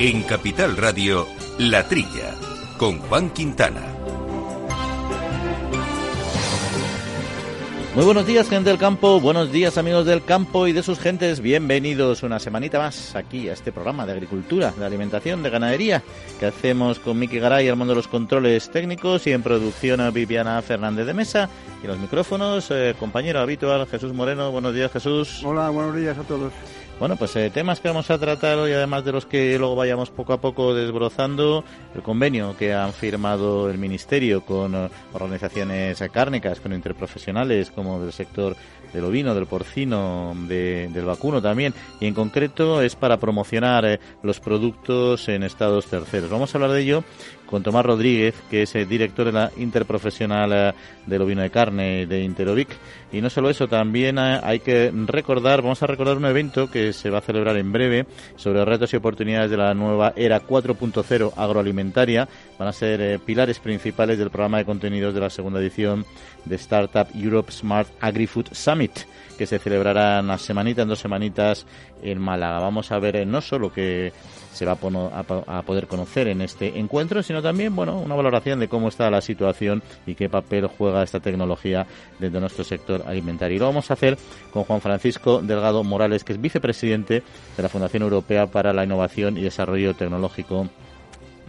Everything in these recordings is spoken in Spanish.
En Capital Radio, La Trilla, con Juan Quintana. Muy buenos días, gente del campo. Buenos días, amigos del campo y de sus gentes. Bienvenidos una semanita más aquí a este programa de agricultura, de alimentación, de ganadería que hacemos con Miki Garay al mundo de los controles técnicos y en producción a Viviana Fernández de Mesa y los micrófonos, eh, compañero habitual Jesús Moreno. Buenos días, Jesús. Hola, buenos días a todos. Bueno, pues eh, temas que vamos a tratar hoy, además de los que luego vayamos poco a poco desbrozando, el convenio que han firmado el Ministerio con eh, organizaciones cárnicas, con interprofesionales como del sector del ovino, del porcino, del vacuno también, y en concreto es para promocionar eh, los productos en estados terceros. Vamos a hablar de ello con Tomás Rodríguez, que es el director de la Interprofesional eh, del Ovino de Carne de Interovic. Y no solo eso, también eh, hay que recordar, vamos a recordar un evento que se va a celebrar en breve sobre retos y oportunidades de la nueva era 4.0 agroalimentaria. Van a ser eh, pilares principales del programa de contenidos de la segunda edición de Startup Europe Smart Agri-Food Summit que se celebrará una semanita, en dos semanitas en Málaga. Vamos a ver no solo que se va a, poder conocer en este encuentro, sino también, bueno, una valoración de cómo está la situación y qué papel juega esta tecnología dentro de nuestro sector alimentario. Y lo vamos a hacer con Juan Francisco Delgado Morales, que es vicepresidente de la Fundación Europea para la Innovación y Desarrollo Tecnológico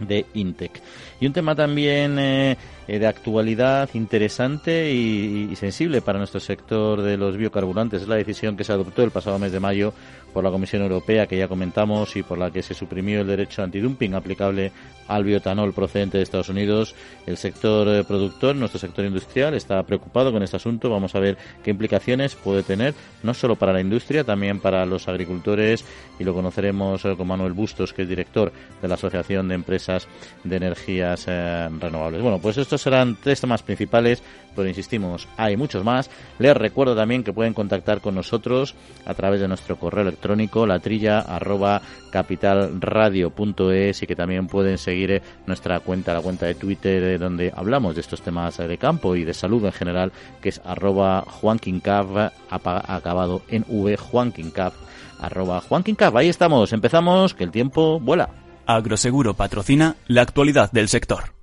de Intec. Y un tema también eh, de actualidad interesante y, sensible para nuestro sector de los biocarburantes. Es la decisión que se adoptó el pasado mes de mayo por la Comisión Europea, que ya comentamos, y por la que se suprimió el derecho antidumping aplicable al biotanol procedente de Estados Unidos. El sector eh, productor, nuestro sector industrial, está preocupado con este asunto. Vamos a ver qué implicaciones puede tener, no solo para la industria, también para los agricultores, y lo conoceremos eh, con Manuel Bustos, que es director de la Asociación de Empresas de Energías Renovables. Bueno, pues esto serán tres temas principales, pero insistimos, hay muchos más. Les recuerdo también que pueden contactar con nosotros a través de nuestro correo latrilla arroba capitalradio.es y que también pueden seguir eh, nuestra cuenta, la cuenta de Twitter, eh, donde hablamos de estos temas de campo y de salud en general, que es arroba juanquincav, acabado en v, juanquincav, arroba juanquincav. Ahí estamos, empezamos, que el tiempo vuela. Agroseguro patrocina la actualidad del sector.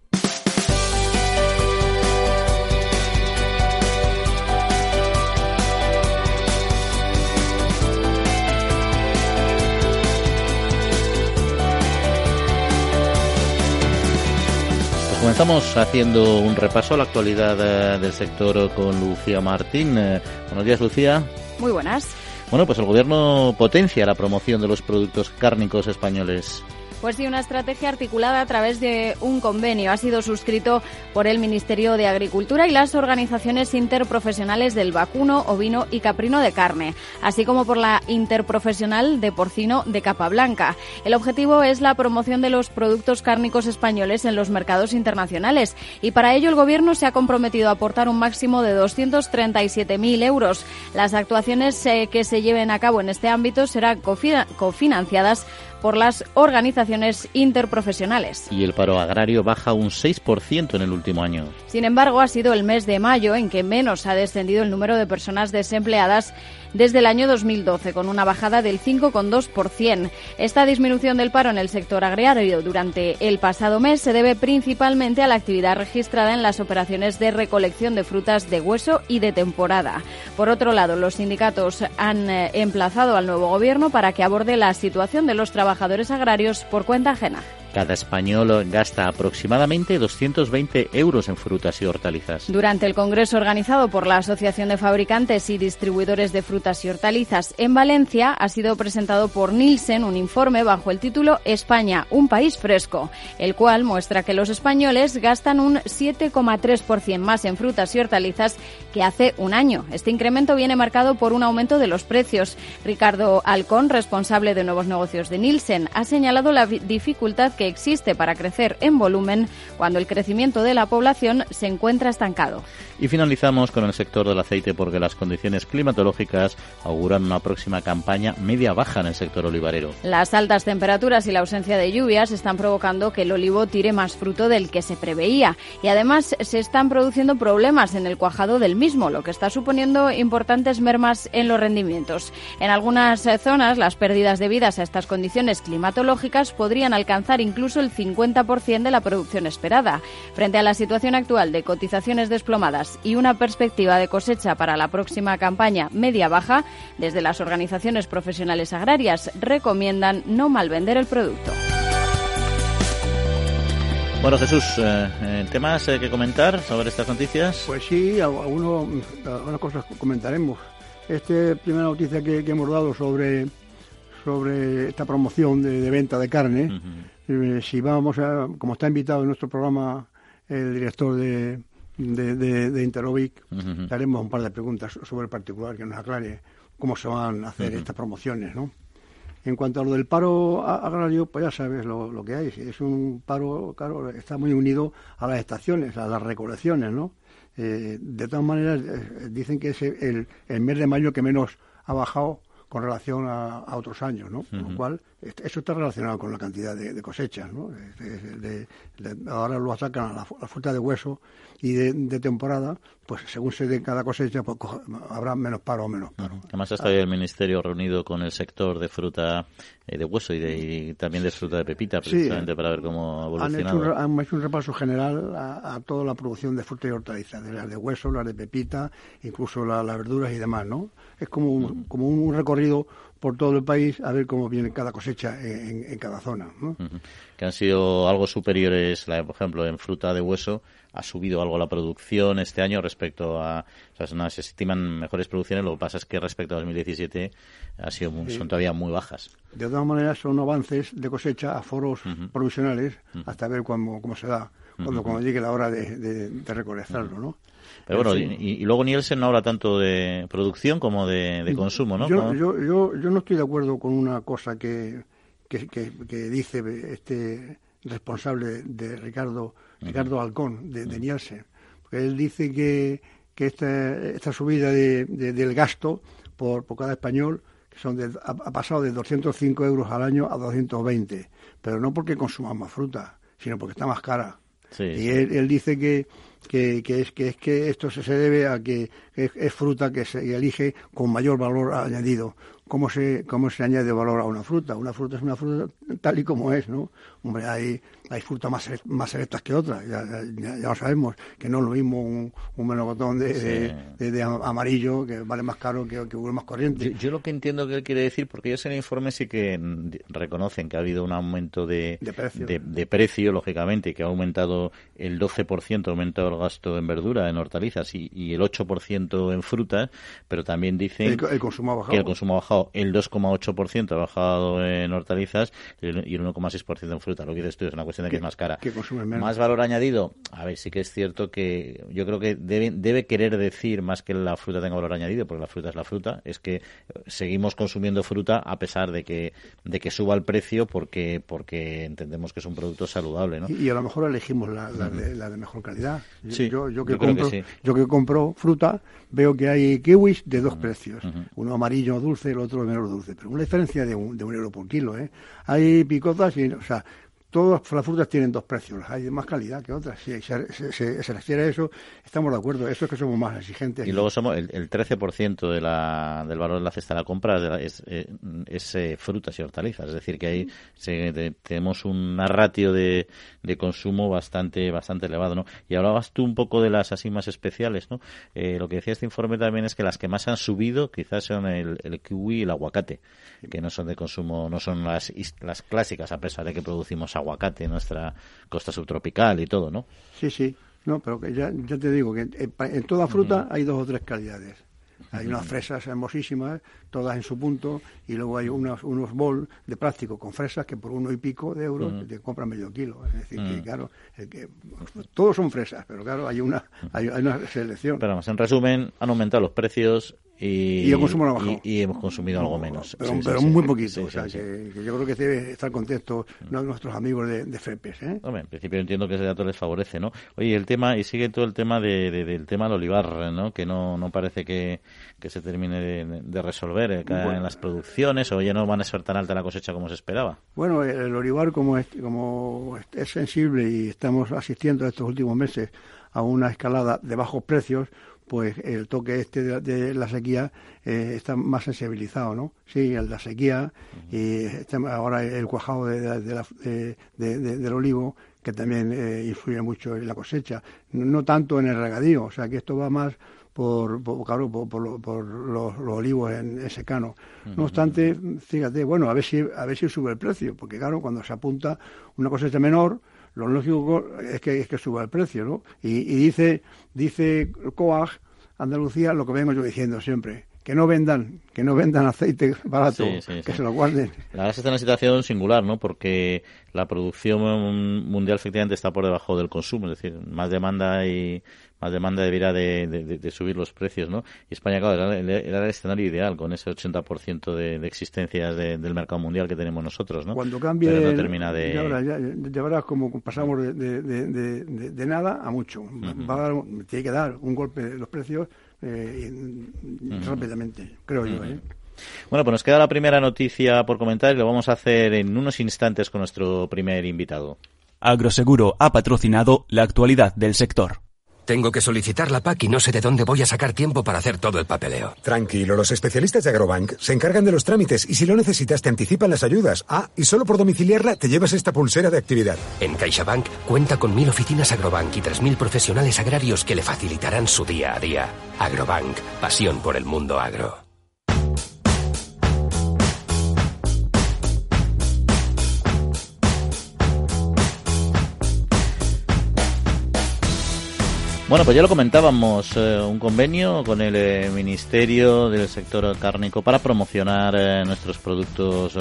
Comenzamos haciendo un repaso a la actualidad eh, del sector con Lucía Martín. Eh, buenos días, Lucía. Muy buenas. Bueno, pues el gobierno potencia la promoción de los productos cárnicos españoles. Pues sí, una estrategia articulada a través de un convenio. Ha sido suscrito por el Ministerio de Agricultura y las organizaciones interprofesionales del vacuno, ovino y caprino de carne, así como por la interprofesional de porcino de capa blanca. El objetivo es la promoción de los productos cárnicos españoles en los mercados internacionales y para ello el Gobierno se ha comprometido a aportar un máximo de 237.000 euros. Las actuaciones eh, que se lleven a cabo en este ámbito serán cofinanciadas por las organizaciones interprofesionales. Y el paro agrario baja un 6% en el último año. Sin embargo, ha sido el mes de mayo en que menos ha descendido el número de personas desempleadas desde el año 2012, con una bajada del 5,2%. Esta disminución del paro en el sector agrario durante el pasado mes se debe principalmente a la actividad registrada en las operaciones de recolección de frutas de hueso y de temporada. Por otro lado, los sindicatos han eh, emplazado al nuevo gobierno para que aborde la situación de los trabajadores agrarios por cuenta ajena. Cada español gasta aproximadamente 220 euros en frutas y hortalizas. Durante el congreso organizado por la Asociación de Fabricantes y Distribuidores de Frutas y Hortalizas en Valencia, ha sido presentado por Nielsen un informe bajo el título España, un país fresco, el cual muestra que los españoles gastan un 7,3% más en frutas y hortalizas que hace un año. Este incremento viene marcado por un aumento de los precios. Ricardo Alcón, responsable de nuevos negocios de Nielsen, ha señalado la dificultad que que existe para crecer en volumen cuando el crecimiento de la población se encuentra estancado. Y finalizamos con el sector del aceite porque las condiciones climatológicas auguran una próxima campaña media-baja en el sector olivarero. Las altas temperaturas y la ausencia de lluvias están provocando que el olivo tire más fruto del que se preveía y además se están produciendo problemas en el cuajado del mismo, lo que está suponiendo importantes mermas en los rendimientos. En algunas zonas las pérdidas debidas a estas condiciones climatológicas podrían alcanzar incluso el 50% de la producción esperada. Frente a la situación actual de cotizaciones desplomadas y una perspectiva de cosecha para la próxima campaña media-baja, desde las organizaciones profesionales agrarias recomiendan no malvender el producto. Bueno, Jesús, eh, eh ¿temas eh, que comentar sobre estas noticias? Pues sí, algunas cosas comentaremos. Esta primera noticia que, hemos dado sobre, sobre esta promoción de, venta de carne, eh, si vamos a, como está invitado en nuestro programa el director de, de, de, de Interovic, haremos un par de preguntas sobre el particular que nos aclare cómo se van a hacer estas promociones, ¿no? En cuanto a lo del paro agrario, pues ya sabes lo, que hay. Es un paro, claro, está muy unido a las estaciones, a las recolecciones, ¿no? Eh, de todas maneras, eh, dicen que es el, el mes de mayo que menos ha bajado con relación a, otros años, ¿no? Con lo cual, eso está relacionado con la cantidad de, cosechas, ¿no? ahora lo sacan a la, fruta de hueso y de, temporada, pues según se dé cada cosecha, pues habrá menos paro o menos paro. Además está el Ministerio reunido con el sector de fruta eh, de hueso y, de, también de fruta de pepita, precisamente para ver cómo ha evolucionado. Han hecho un, repaso general a, toda la producción de fruta y hortalizas, de las de hueso, las de pepita, incluso las verduras y demás, ¿no? Es como un, como un recorrido por todo el país a ver cómo viene cada cosecha en, cada zona. Que han sido algo superiores, por ejemplo, en fruta de hueso, ha subido algo la producción este año respecto a. O sea, se estiman mejores producciones, lo que pasa es que respecto a 2017 ha sido son todavía muy bajas. De todas maneras, son avances de cosecha a foros provisionales hasta ver cómo, cómo se da, cuando, cuando llegue la hora de, de, recolectarlo, ¿no? Pero bueno, y, luego Nielsen no habla tanto de producción como de, consumo, ¿no? Yo, yo, yo, yo, no estoy de acuerdo con una cosa que, que, que, dice este responsable de Ricardo, Ricardo Alcón, de, Nielsen. Porque él dice que, que esta, esta subida de, del gasto por, por cada español que son ha, pasado de 205 euros al año a 220, pero no porque consumamos fruta, sino porque está más cara. Y Él, él, dice que, que, que, es, que es que esto se, debe a que es, fruta que se elige con mayor valor añadido. ¿Cómo se, ¿Cómo se añade valor a una fruta? Una fruta es una fruta tal y como es, ¿no? Hombre, hay, hay frutas más, más selectas que otras, ya, ya, lo sabemos, que no es lo mismo un, un melocotón de, de, amarillo que vale más caro que, que uno más corriente. Yo, lo que entiendo que él quiere decir, porque ellos en el informe sí que reconocen que ha habido un aumento de, de precio, lógicamente, que ha aumentado el 12%, ha aumentado el gasto en verdura, en hortalizas y, y el 8% en frutas, pero también dicen el, consumo ha bajado. que el consumo ha bajado el 2,8% ha bajado en hortalizas y el 1,6% en fruta. Lo que dices tú es una cuestión de que es más cara. Más valor añadido, a ver, sí que es cierto que yo creo que debe, debe querer decir más que la fruta tenga valor añadido, porque la fruta es la fruta, es que seguimos consumiendo fruta a pesar de que, de que suba el precio porque, porque entendemos que es un producto saludable. ¿no? Y, a lo mejor elegimos la, de, mejor calidad. Yo, yo, que compro, yo que compro fruta, veo que hay kiwis de dos precios, uno amarillo dulce, el otro menos dulce, pero una diferencia de un, de un euro por kilo. ¿eh? Hay picotas y, o sea, todas las frutas tienen dos precios, hay de más calidad que otras. Si se, refiere a eso, estamos de acuerdo. Eso es que somos más exigentes. Y luego somos el, el 13% de la, del valor de la cesta de la compra es, eh, es, eh, frutas y hortalizas. Es decir, que ahí tenemos una ratio de, de, consumo bastante bastante elevado. ¿no? Y hablabas tú un poco de las así más especiales. ¿no? Eh, lo que decía este informe también es que las que más han subido quizás son el, el kiwi y el aguacate, que no son de consumo, no son las, las clásicas, a pesar de que producimos aguacate en nuestra costa subtropical y todo, ¿no? Sí, sí. No, pero que ya, ya te digo que en, toda fruta hay dos o tres calidades. Hay unas fresas hermosísimas, todas en su punto, y luego hay unos, unos bol de plástico con fresas que por uno y pico de euros te compran medio kilo. Es decir, que claro, que, todos son fresas, pero claro, hay una, hay, una selección. Pero más, en resumen, han aumentado los precios y, el consumo no ha bajado. Y, hemos consumido algo menos. Pero, muy poquito. o sea, que, yo creo que debe estar contento nuestros amigos de, de FEPES. ¿eh? Hombre, en principio entiendo que ese dato les favorece, ¿no? Oye, el tema, y sigue todo el tema de, del tema del olivar, ¿no? Que no, no parece que, que se termine de, resolver eh, en las producciones o ya no van a ser tan alta la cosecha como se esperaba. Bueno, el olivar como es, como es sensible y estamos asistiendo estos últimos meses a una escalada de bajos precios, pues el toque este de, la sequía eh, está más sensibilizado, ¿no? Sí, el de la sequía y ahora el cuajado de, del olivo que también eh, influye mucho en la cosecha, no, tanto en el regadío, o sea que esto va más por, por, claro, por, los, olivos en, secano. No obstante, fíjate, bueno, a ver si a ver si sube el precio, porque claro, cuando se apunta una cosecha menor, lo lógico es que, es que suba el precio, ¿no? Y, dice, dice COAG, Andalucía, lo que vengo yo diciendo siempre, que no vendan, que no vendan aceite barato, que se lo guarden. La verdad es que está en una situación singular, ¿no? Porque la producción mundial efectivamente está por debajo del consumo, es decir, más demanda y más demanda debiera de, subir los precios, ¿no? Y España, claro, era, el escenario ideal con ese 80% de, de existencias del mercado mundial que tenemos nosotros, ¿no? Cuando cambie, Pero no termina de... Ya, verás, como pasamos de, nada a mucho. Va tiene que dar un golpe de los precios eh, rápidamente, creo yo, ¿eh? Bueno, pues nos queda la primera noticia por comentar y lo vamos a hacer en unos instantes con nuestro primer invitado. Agroseguro ha patrocinado la actualidad del sector. Tengo que solicitar la PAC y no sé de dónde voy a sacar tiempo para hacer todo el papeleo. Tranquilo, los especialistas de Agrobank se encargan de los trámites y si lo necesitas te anticipan las ayudas. Ah, y solo por domiciliarla te llevas esta pulsera de actividad. En CaixaBank cuenta con mil oficinas Agrobank y tres mil profesionales agrarios que le facilitarán su día a día. Agrobank, pasión por el mundo agro. Bueno, pues ya lo comentábamos, eh, un convenio con el eh, Ministerio del Sector Cárnico para promocionar eh, nuestros productos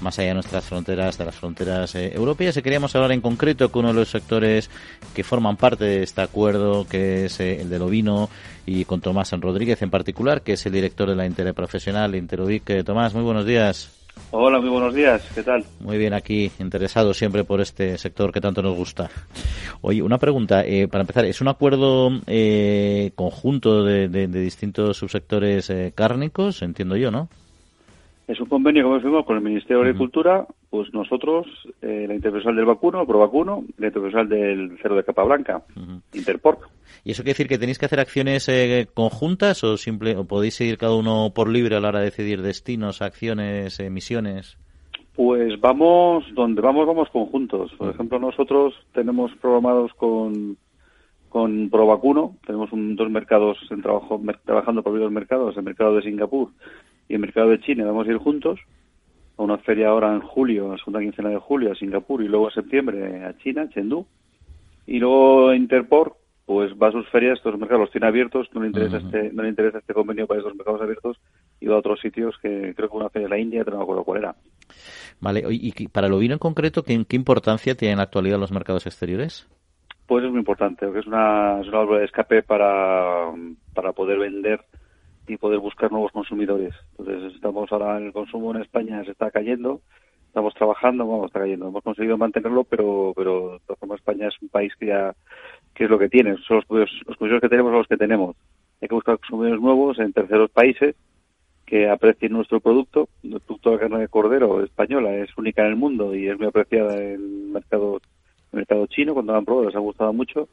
más allá de nuestras fronteras, de las fronteras europeas. Y queríamos hablar en concreto con uno de los sectores que forman parte de este acuerdo, que es el del ovino, y con Tomás Rodríguez en particular, que es el director de la Interprofesional Interodic. Tomás, muy buenos días. Hola, muy buenos días. ¿Qué tal? Muy bien, aquí interesado siempre por este sector que tanto nos gusta. Oye, una pregunta eh, para empezar. ¿Es un acuerdo eh, conjunto de, distintos subsectores eh, cárnicos? Entiendo yo, ¿no? Es un convenio que hemos firmado con el Ministerio de Agricultura, pues nosotros, la Interprofesional del vacuno, Provacuno, la Interprofesional del cerdo de capa blanca, Interporc. ¿Y eso quiere decir que tenéis que hacer acciones eh, conjuntas o, simple, o podéis seguir cada uno por libre a la hora de decidir destinos, acciones, emisiones? Pues vamos, donde vamos, vamos conjuntos. Por ejemplo, nosotros tenemos programados con, con Provacuno, tenemos dos mercados en trabajo, trabajando por dos mercados, el mercado de Singapur y el mercado de China, vamos a ir juntos a una feria ahora en julio, la segunda quincena de julio a Singapur y luego en septiembre a China, Chengdu. Y luego Interport, pues va a sus ferias, estos mercados los tiene abiertos, no le interesa este no le interesa este convenio para estos mercados abiertos y va a otros sitios que creo que una feria de la India, pero no me acuerdo cuál era. Vale, y para el ovino en concreto, ¿qué, qué importancia tienen en la actualidad los mercados exteriores? Pues es muy importante, porque es una, es una válvula de escape para, para poder vender y poder buscar nuevos consumidores. Entonces, estamos ahora en el consumo en España, se está cayendo, estamos trabajando, vamos, está cayendo. Hemos conseguido mantenerlo, pero, pero de todas formas España es un país que ya que es lo que tiene, son los, los consumidores que tenemos son los que tenemos. Hay que buscar consumidores nuevos en terceros países que aprecien nuestro producto. El producto de carne de cordero española es única en el mundo y es muy apreciada en el mercado, el mercado chino. Cuando la han probado les ha gustado mucho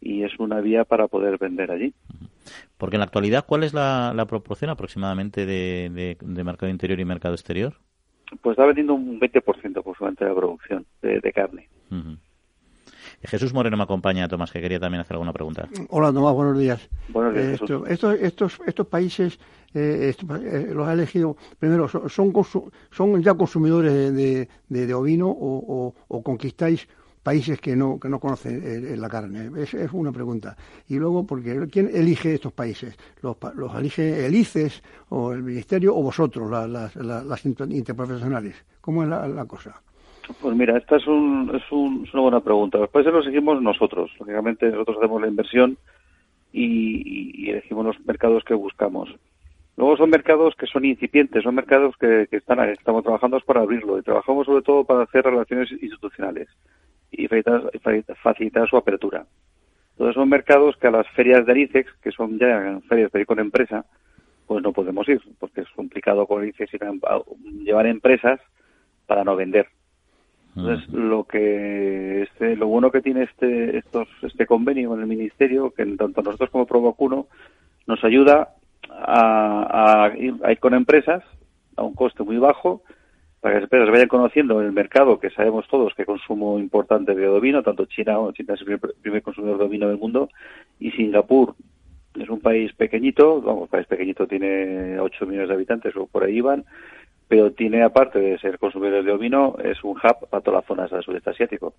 y es una vía para poder vender allí. Porque en la actualidad, ¿cuál es la, proporción aproximadamente de, mercado interior y mercado exterior? Pues está vendiendo un 20% aproximadamente de la producción de, carne. Jesús Moreno me acompaña, Tomás, que quería también hacer alguna pregunta. Hola, Tomás, buenos días. Buenos días eh, estos, estos, estos países eh, eh, los ha elegido, primero, son, son, ya consumidores de, de, ovino o, o, conquistáis países que no, que no conocen la carne? Es, es, una pregunta. Y luego, porque ¿quién elige estos países? ¿Los, los elige el ICES o el Ministerio o vosotros, las, las, interprofesionales? ¿Cómo es la cosa? Pues mira, esta es, un, es, una buena pregunta. Los países los seguimos nosotros. Lógicamente nosotros hacemos la inversión y, elegimos los mercados que buscamos. Luego son mercados que son incipientes, son mercados que, están, estamos trabajando para abrirlo y trabajamos sobre todo para hacer relaciones institucionales y facilitar, su apertura. Entonces son mercados que a las ferias de ICEX, que son ya ferias de ir con empresa, pues no podemos ir, porque es complicado con ICEX llevar empresas para no vender. Entonces, lo que este, lo bueno que tiene este estos este convenio con el ministerio, que tanto nosotros como Provacuno nos ayuda a, ir, con empresas a un coste muy bajo para que las empresas vayan conociendo el mercado que sabemos todos que consumo importante de ovino, tanto China, China es el primer, consumidor de ovino del mundo, y Singapur es un país pequeñito, vamos, país pequeñito tiene 8 millones de habitantes o por ahí van, pero tiene, aparte de ser consumidor de ovino, es un hub para todas las zonas del sudeste asiático.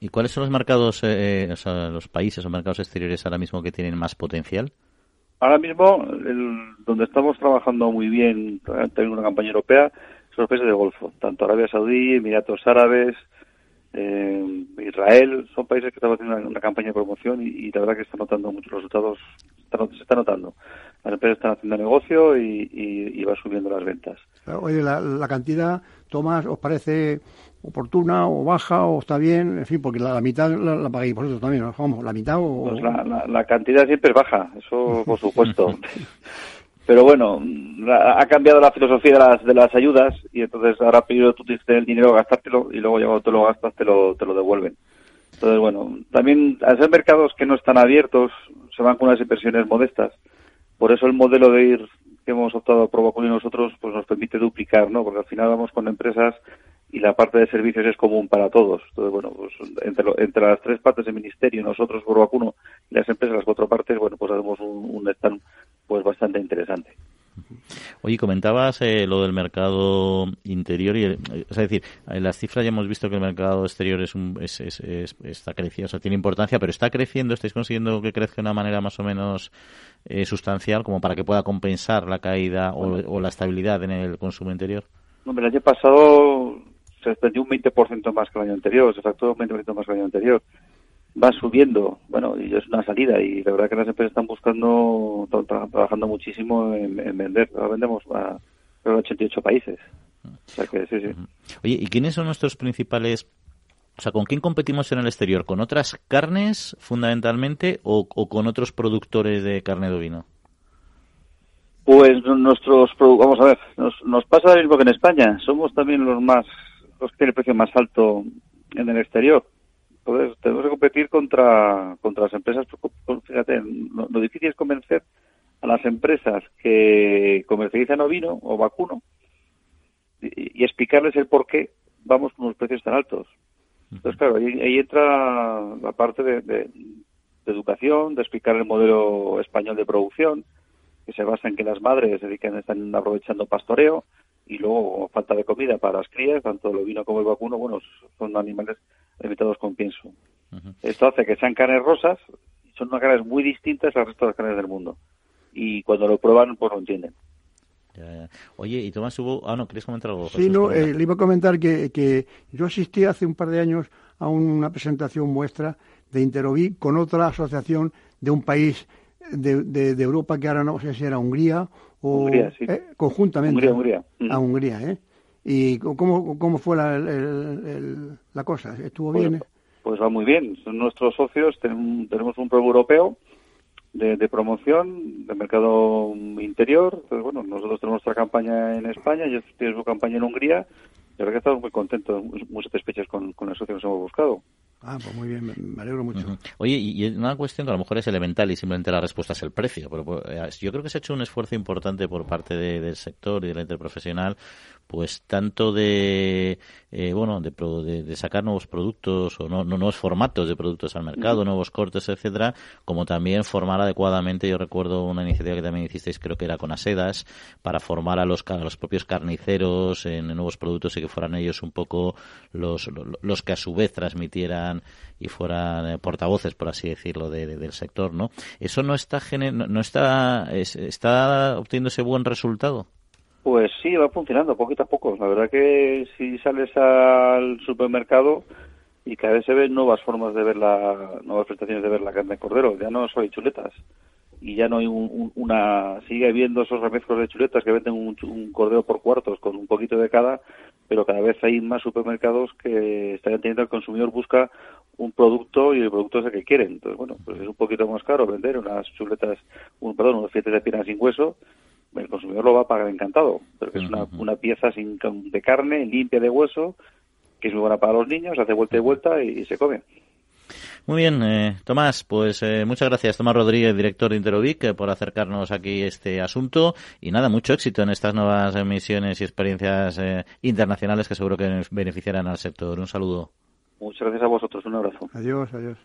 ¿Y, cuáles son los mercados, eh, o sea, los países o mercados exteriores ahora mismo que tienen más potencial? Ahora mismo, donde estamos trabajando muy bien, tenemos una campaña europea, son los países del Golfo, tanto Arabia Saudí, Emiratos Árabes, eh, Israel, son países que están haciendo una, campaña de promoción y, la verdad que están notando muchos resultados, se está notando. Las empresas están haciendo negocio y, va subiendo las ventas. Oye, la, la cantidad, Tomás, ¿os parece oportuna o baja o está bien, en fin, porque la, mitad la, pagáis por eso también, vamos, la mitad o... Pues la, cantidad siempre es baja, eso por supuesto. Pero bueno, ha cambiado la filosofía de las, de las ayudas y entonces ahora primero tú tienes el dinero gastártelo y luego ya cuando te lo gastas te lo, te lo devuelven. Entonces bueno, también al ser mercados que no están abiertos se van con unas inversiones modestas. Por eso el modelo de ir que hemos optado a probar con nosotros pues nos permite duplicar, ¿no? Porque al final vamos con empresas y la parte de servicios es común para todos. Entonces, bueno, pues entre, entre las tres partes del ministerio, nosotros por vacuno y las empresas, las cuatro partes, bueno, pues hacemos un, un stand pues bastante interesante. Oye, comentabas eh, lo del mercado interior, y, eh, es decir, en las cifras ya hemos visto que el mercado exterior es, un, es, está creciendo, o sea, tiene importancia, pero está creciendo, estáis consiguiendo que crezca de una manera más o menos eh, sustancial como para que pueda compensar la caída o, o, la estabilidad en el consumo interior. Hombre, el año pasado se extendió un 20% más que el año anterior, se facturó un 20% más que el año anterior. Va subiendo, bueno, y es una salida, y la verdad que las empresas están buscando, trabajando muchísimo en, vender. Ahora vendemos a, 88 países. O sea que sí, sí. Oye, ¿y quiénes son nuestros principales o sea, ¿con quién competimos en el exterior? ¿Con otras carnes, fundamentalmente, o, con otros productores de carne de ovino? Pues nuestros, vamos a ver, nos, nos pasa lo mismo que en España. Somos también los más los que tienen el precio más alto en el exterior. Entonces, tenemos que competir contra, contra las empresas. Fíjate, lo, difícil es convencer a las empresas que comercializan ovino o vacuno y, explicarles el por qué vamos con los precios tan altos. Entonces, claro, ahí, entra la parte de, de, educación, de explicar el modelo español de producción, que se basa en que las madres se dedican, están aprovechando pastoreo, y luego falta de comida para las crías, tanto el ovino como el vacuno, bueno, son animales alimentados con pienso. Esto hace que sean carnes rosas, son unas carnes muy distintas al resto de las carnes del mundo. Y cuando lo prueban, pues lo entienden. Oye, y Tomás, hubo... Ah, no, ¿querías comentar algo? sí, no, eh, le iba a comentar que, que yo asistí hace un par de años a una presentación muestra de Interoví con otra asociación de un país de, de, Europa que ahora no sé si era Hungría o eh, conjuntamente Hungría, a Hungría, ¿eh? ¿Y cómo, cómo fue la, la cosa? ¿Estuvo pues, bien? Pues va muy bien. Son nuestros socios. Tenemos un programa europeo de, de, promoción de mercado interior. Entonces, bueno, nosotros tenemos nuestra campaña en España, ellos tienen su campaña en Hungría. Y ahora que estamos muy contentos, muy satisfechos con, con el socio que nos hemos buscado. Ah, pues muy bien, me alegro mucho. Oye, y una cuestión que a lo mejor es elemental y simplemente la respuesta es el precio, pero pues, eh, yo creo que se ha hecho un esfuerzo importante por parte del sector y de la interprofesional pues tanto de eh, bueno de, de, sacar nuevos productos o no, nuevos formatos de productos al mercado nuevos cortes etcétera como también formar adecuadamente yo recuerdo una iniciativa que también hicisteis creo que era con Asedas para formar a los a los propios carniceros en, nuevos productos y que fueran ellos un poco los, los, que a su vez transmitieran y fueran eh, portavoces por así decirlo del sector no eso no está no está está obteniendo ese buen resultado pues sí, va funcionando poquito a poco. La verdad que si sales al supermercado y cada vez se ven nuevas formas de ver la, nuevas prestaciones de ver la carne de cordero, ya no solo hay chuletas. y ya no hay una sigue habiendo esos remezcos de chuletas que venden un, un, cordero por cuartos con un poquito de cada pero cada vez hay más supermercados que están entendiendo que el consumidor busca un producto y el producto es el que quieren entonces bueno pues es un poquito más caro vender unas chuletas un perdón unos filetes de pierna sin hueso el consumidor lo va a pagar encantado pero que es una, una pieza sin de carne limpia de hueso que es muy buena para los niños hace vuelta y vuelta y se come muy bien, eh, Tomás, pues eh, muchas gracias, Tomás Rodríguez, director de Interovic, eh, por acercarnos aquí este asunto y nada, mucho éxito en estas nuevas misiones y experiencias internacionales que seguro que beneficiarán al sector. Un saludo. Muchas gracias a vosotros, un abrazo. Adiós, adiós.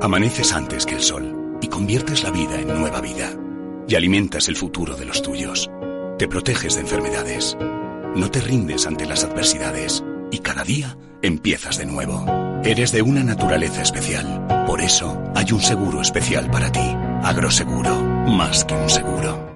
Amaneces antes que el sol y conviertes la vida en nueva vida y alimentas el futuro de los tuyos. Te proteges de enfermedades. No te rindes ante las adversidades y cada día empiezas de nuevo. Eres de una naturaleza especial. Por eso hay un seguro especial para ti. Agroseguro, más que un seguro.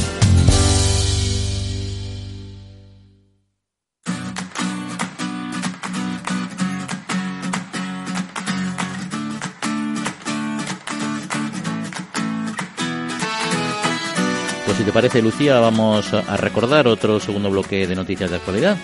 Si te parece, Lucía, vamos a recordar otro segundo bloque de noticias de actualidad.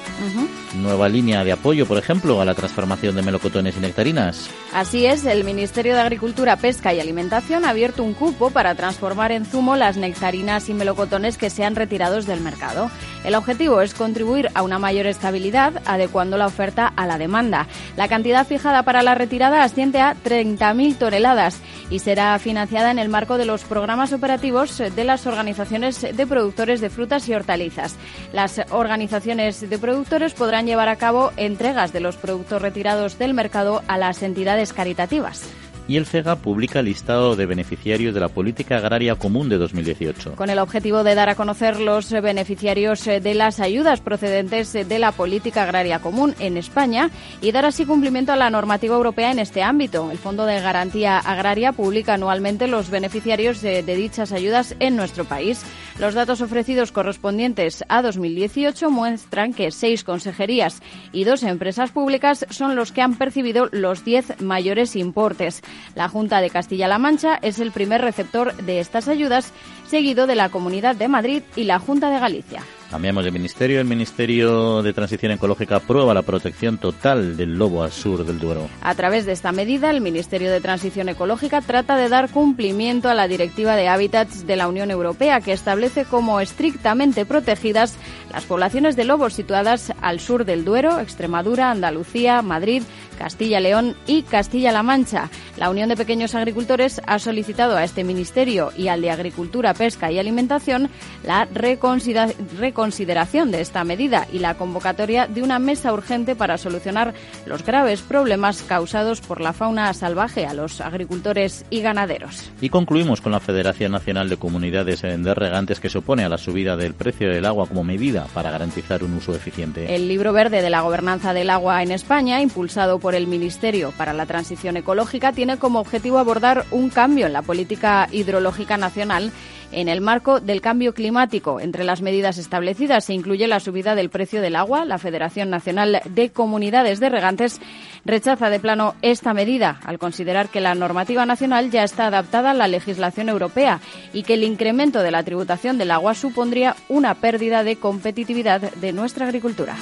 Nueva línea de apoyo, por ejemplo, a la transformación de melocotones y nectarinas. Así es, el Ministerio de Agricultura, Pesca y Alimentación ha abierto un cupo para transformar en zumo las nectarinas y melocotones que sean retirados del mercado. El objetivo es contribuir a una mayor estabilidad, adecuando la oferta a la demanda. La cantidad fijada para la retirada asciende a 30.000 toneladas y será financiada en el marco de los programas operativos de las organizaciones de productores de frutas y hortalizas. Las organizaciones de productores podrán llevar a cabo entregas de los productos retirados del mercado a las entidades caritativas y el FEGA publica el listado de beneficiarios de la Política Agraria Común de 2018. Con el objetivo de dar a conocer los beneficiarios de las ayudas procedentes de la Política Agraria Común en España y dar así cumplimiento a la normativa europea en este ámbito. El Fondo de Garantía Agraria publica anualmente los beneficiarios de, de dichas ayudas en nuestro país. Los datos ofrecidos correspondientes a 2018 muestran que seis consejerías y dos empresas públicas son los que han percibido los diez mayores importes. La Junta de Castilla-La Mancha es el primer receptor de estas ayudas, seguido de la Comunidad de Madrid y la Junta de Galicia. Cambiamos de ministerio. El Ministerio de Transición Ecológica aprueba la protección total del lobo al sur del Duero. A través de esta medida, el Ministerio de Transición Ecológica trata de dar cumplimiento a la Directiva de Hábitats de la Unión Europea, que establece como estrictamente protegidas las poblaciones de lobos situadas al sur del Duero, Extremadura, Andalucía, Madrid, Castilla-León y Castilla-La Mancha. La Unión de Pequeños Agricultores ha solicitado a este Ministerio y al de Agricultura, Pesca y Alimentación la reconsideración de esta medida y la convocatoria de una mesa urgente para solucionar los graves problemas causados por la fauna salvaje a los agricultores y ganaderos. Y concluimos con la Federación Nacional de Comunidades de Regantes que se opone a la subida del precio del agua como medida para garantizar un uso eficiente. El libro verde de la gobernanza del agua en España, impulsado por el Ministerio para la Transición Ecológica tiene como objetivo abordar un cambio en la política hidrológica nacional en el marco del cambio climático. Entre las medidas establecidas se incluye la subida del precio del agua. La Federación Nacional de Comunidades de Regantes rechaza de plano esta medida al considerar que la normativa nacional ya está adaptada a la legislación europea y que el incremento de la tributación del agua supondría una pérdida de competitividad de nuestra agricultura.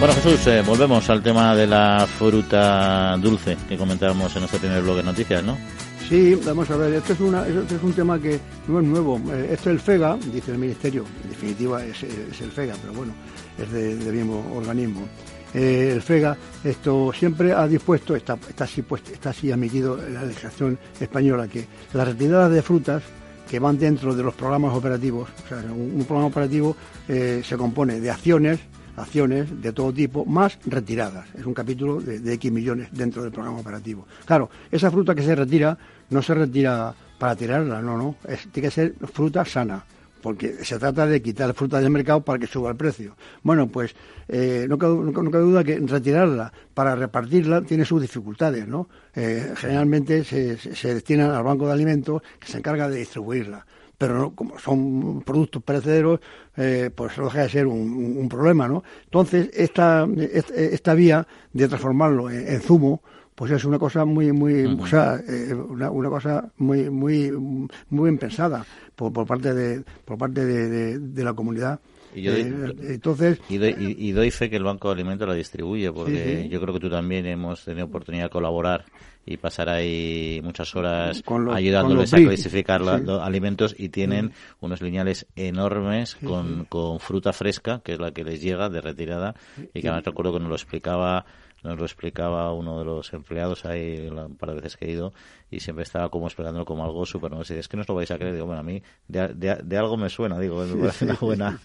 Bueno, Jesús, eh, volvemos al tema de la fruta dulce que comentábamos en nuestro primer blog de noticias, ¿no? Sí, vamos a ver, esto es, una, esto es un tema que no es nuevo. Eh, esto es el FEGA, dice el Ministerio, en definitiva es, el FEGA, pero bueno, es del mismo organismo. Eh, el FEGA esto siempre ha dispuesto, está, está, así, pues, está así admitido en la legislación española, que las retiradas de frutas que van dentro de los programas operativos, o sea, un, programa operativo se compone de acciones, acciones de todo tipo, más retiradas. Es un capítulo de, X millones dentro del programa operativo. Claro, esa fruta que se retira no se retira para tirarla, no, no. tiene que ser fruta sana, porque se trata de quitar fruta del mercado para que suba el precio. Bueno, pues eh, no, cabe, duda que retirarla para repartirla tiene sus dificultades, ¿no? Eh, generalmente se, se, destina al banco de alimentos que se encarga de distribuirla pero como son productos perecederos, eh, pues no deja de ser un, problema, ¿no? Entonces, esta, esta, vía de transformarlo en zumo, pues es una cosa muy muy o sea eh, una, una, cosa muy muy muy bien pensada por, por parte de por parte de, de, la comunidad. Y yo eh, entonces y doy, fe que el banco de alimentos la distribuye porque yo creo que tú también hemos tenido oportunidad de colaborar y pasar ahí muchas horas ayudándoles a clasificar los alimentos y tienen mm. unos lineales enormes con, con fruta fresca que es la que les llega de retirada y que además recuerdo que nos lo explicaba nos lo explicaba uno de los empleados ahí un par de veces que he ido y siempre estaba como explicándolo como algo súper no es que no os lo vais a creer digo bueno a mí de, algo me suena digo me parece una buena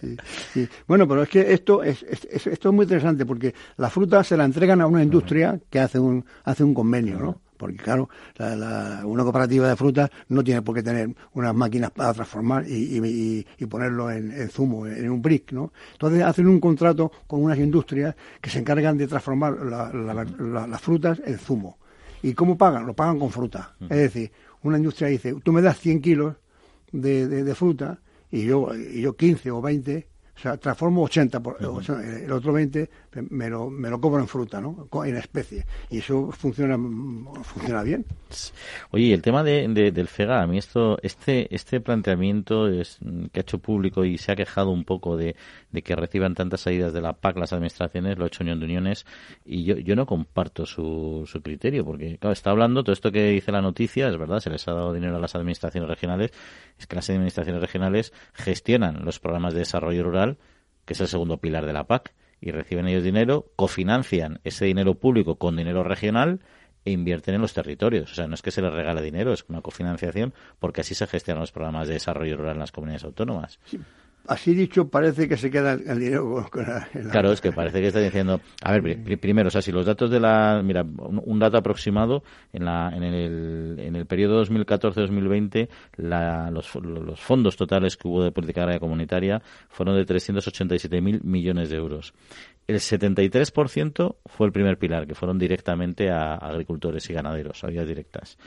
bueno pero es que esto es, esto es muy interesante porque la fruta se la entregan a una industria que hace un hace un convenio no porque claro, una cooperativa de frutas no tiene por qué tener unas máquinas para transformar y, ponerlo en, zumo, en un brick, ¿no? Entonces hacen un contrato con unas industrias que se encargan de transformar las frutas en zumo. ¿Y cómo pagan? Lo pagan con fruta. Es decir, una industria dice, tú me das 100 kilos de, fruta y yo, y yo 15 o 20 o sea, transformo 80, por, el otro 20 me lo, me lo cobro en fruta, ¿no? En especie. Y eso funciona funciona bien. Oye, el tema de, del FEGA, a mí esto, este, este planteamiento es, que ha hecho público y se ha quejado un poco de, de que reciban tantas ayudas de la PAC las administraciones, lo ha hecho Unión de Uniones, y yo, yo no comparto su, su criterio, porque, claro, está hablando, todo esto que dice la noticia, es verdad, se les ha dado dinero a las administraciones regionales, es que las administraciones regionales gestionan los programas de desarrollo rural que es el segundo pilar de la PAC, y reciben ellos dinero, cofinancian ese dinero público con dinero regional e invierten en los territorios. O sea, no es que se les regale dinero, es una cofinanciación porque así se gestionan los programas de desarrollo rural en las comunidades autónomas así dicho, parece que se queda el dinero con, la, Claro, es que parece que está diciendo. A ver, primero, o sea, si los datos de la. Mira, un, dato aproximado, en, la, en, el, en el periodo 2014-2020, los, los fondos totales que hubo de política agraria comunitaria fueron de 387.000 millones de euros. El 73% fue el primer pilar, que fueron directamente a agricultores y ganaderos, a vías directas.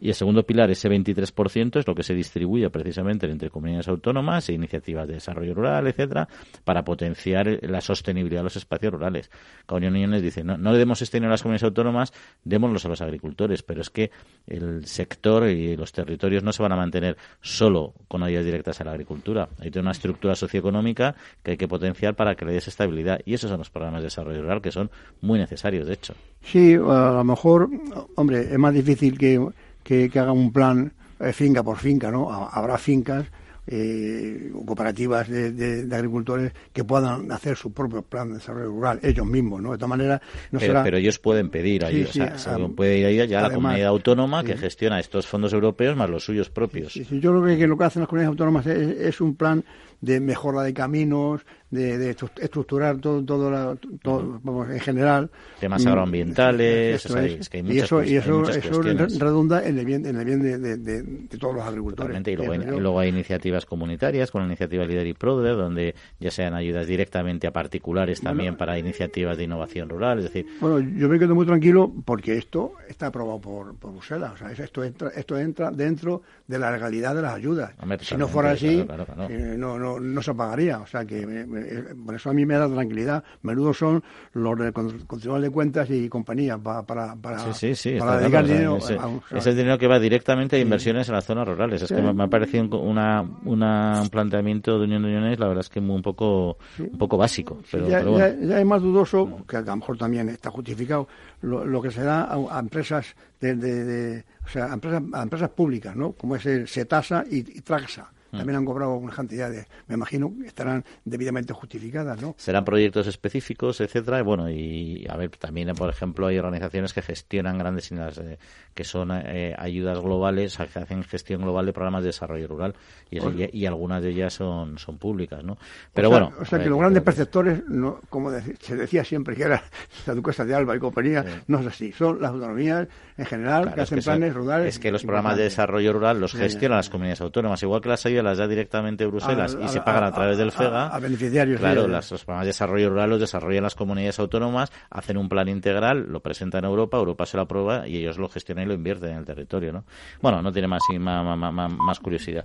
Y el segundo pilar, ese 23%, es lo que se distribuye precisamente entre comunidades autónomas e iniciativas de desarrollo rural, etcétera, para potenciar la sostenibilidad de los espacios rurales. La Unión dice, no, no le demos este dinero a las comunidades autónomas, démoslos a los agricultores, pero es que el sector y los territorios no se van a mantener solo con ayudas directas a la agricultura. Hay una estructura socioeconómica que hay que potenciar para que le des estabilidad. Y esos son los programas de desarrollo rural que son muy necesarios, de hecho. Sí, a lo mejor, hombre, es más difícil que que, haga un plan eh, finca por finca, ¿no? Habrá fincas eh, cooperativas de, agricultores que puedan hacer su propio plan de desarrollo rural, ellos mismos, ¿no? De esta manera no pero, será... pero ellos pueden pedir ahí, o sea, puede ir ahí ya la comunidad autónoma que gestiona estos fondos europeos más los suyos propios. yo creo que, lo que hacen las comunidades autónomas es un plan de mejora de caminos, de, estructurar todo, todo, todo en general. Temas agroambientales, y eso, y eso, redunda en el bien, en el bien de, todos los agricultores. Y luego, hay, iniciativas comunitarias, con la iniciativa Líder y Proder, donde ya sean ayudas directamente a particulares también para iniciativas de innovación rural, es decir... Bueno, yo me quedo muy tranquilo porque esto está aprobado por, por Bruselas, o sea, esto entra, esto entra dentro de la legalidad de las ayudas. si no fuera así, eh, no, no, no se pagaría, o sea que... Eh, por eso a mí me da tranquilidad. Menudo son los del Control de Cuentas y compañía para, para, para, sí, sí, sí, dedicar dinero. es el dinero que va directamente a inversiones en las zonas rurales. Es que me, ha parecido una, una, un planteamiento de Unión de Uniones, la verdad es que muy un poco, un poco básico. Pero, ya, es más dudoso, que a lo mejor también está justificado, lo, que se da a, empresas de, de, o sea, a empresas, a empresas públicas, ¿no? Como es el Setasa y, y Traxa. También han cobrado unas cantidades, me imagino, que estarán debidamente justificadas, ¿no? Serán proyectos específicos, etcétera, y bueno, y a ver, también, por ejemplo, hay organizaciones que gestionan grandes, eh, que son eh, ayudas globales, que hacen gestión global de programas de desarrollo rural, y, y, algunas de ellas son, son públicas, ¿no? Pero bueno. O sea, que los grandes perceptores, no, como se decía siempre que era la duquesa de Alba y compañía, no es así, son las autonomías en general que hacen planes rurales. Es que los programas de desarrollo rural los gestionan las comunidades autónomas, igual que las ayudas las da directamente Bruselas y se pagan a, través del FEGA. A, beneficiarios. Claro, las, los programas de desarrollo rural los desarrollan las comunidades autónomas, hacen un plan integral, lo presentan a Europa, Europa se lo aprueba y ellos lo gestionan y lo invierten en el territorio, ¿no? Bueno, no tiene más, más, más, más curiosidad.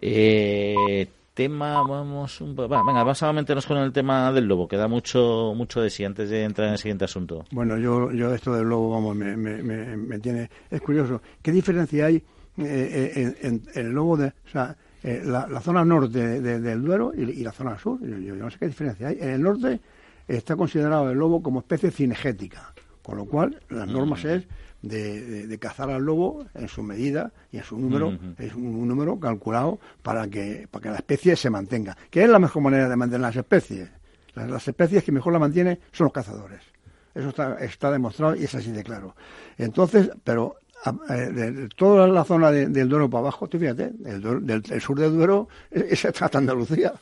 Eh, tema, vamos un venga, vamos a meternos con el tema del lobo, que da mucho, mucho de sí antes de entrar en el siguiente asunto. Bueno, yo, yo esto del lobo, vamos, me, me, me, tiene, es curioso. ¿Qué diferencia hay eh, eh, en, el lobo de, o sea, eh, la, zona norte del Duero y, la zona sur? Yo, no sé qué diferencia hay. En el norte está considerado el lobo como especie cinegética, con lo cual las normas es de, cazar al lobo en su medida y en su número, es un, número calculado para que, para que la especie se mantenga. ¿Qué es la mejor manera de mantener las especies? Las, especies que mejor la mantienen son los cazadores. Eso está, está demostrado y es así de claro. Entonces, pero de, toda la zona del Duero para abajo, tú fíjate, el, del, sur del Duero es, hasta Andalucía,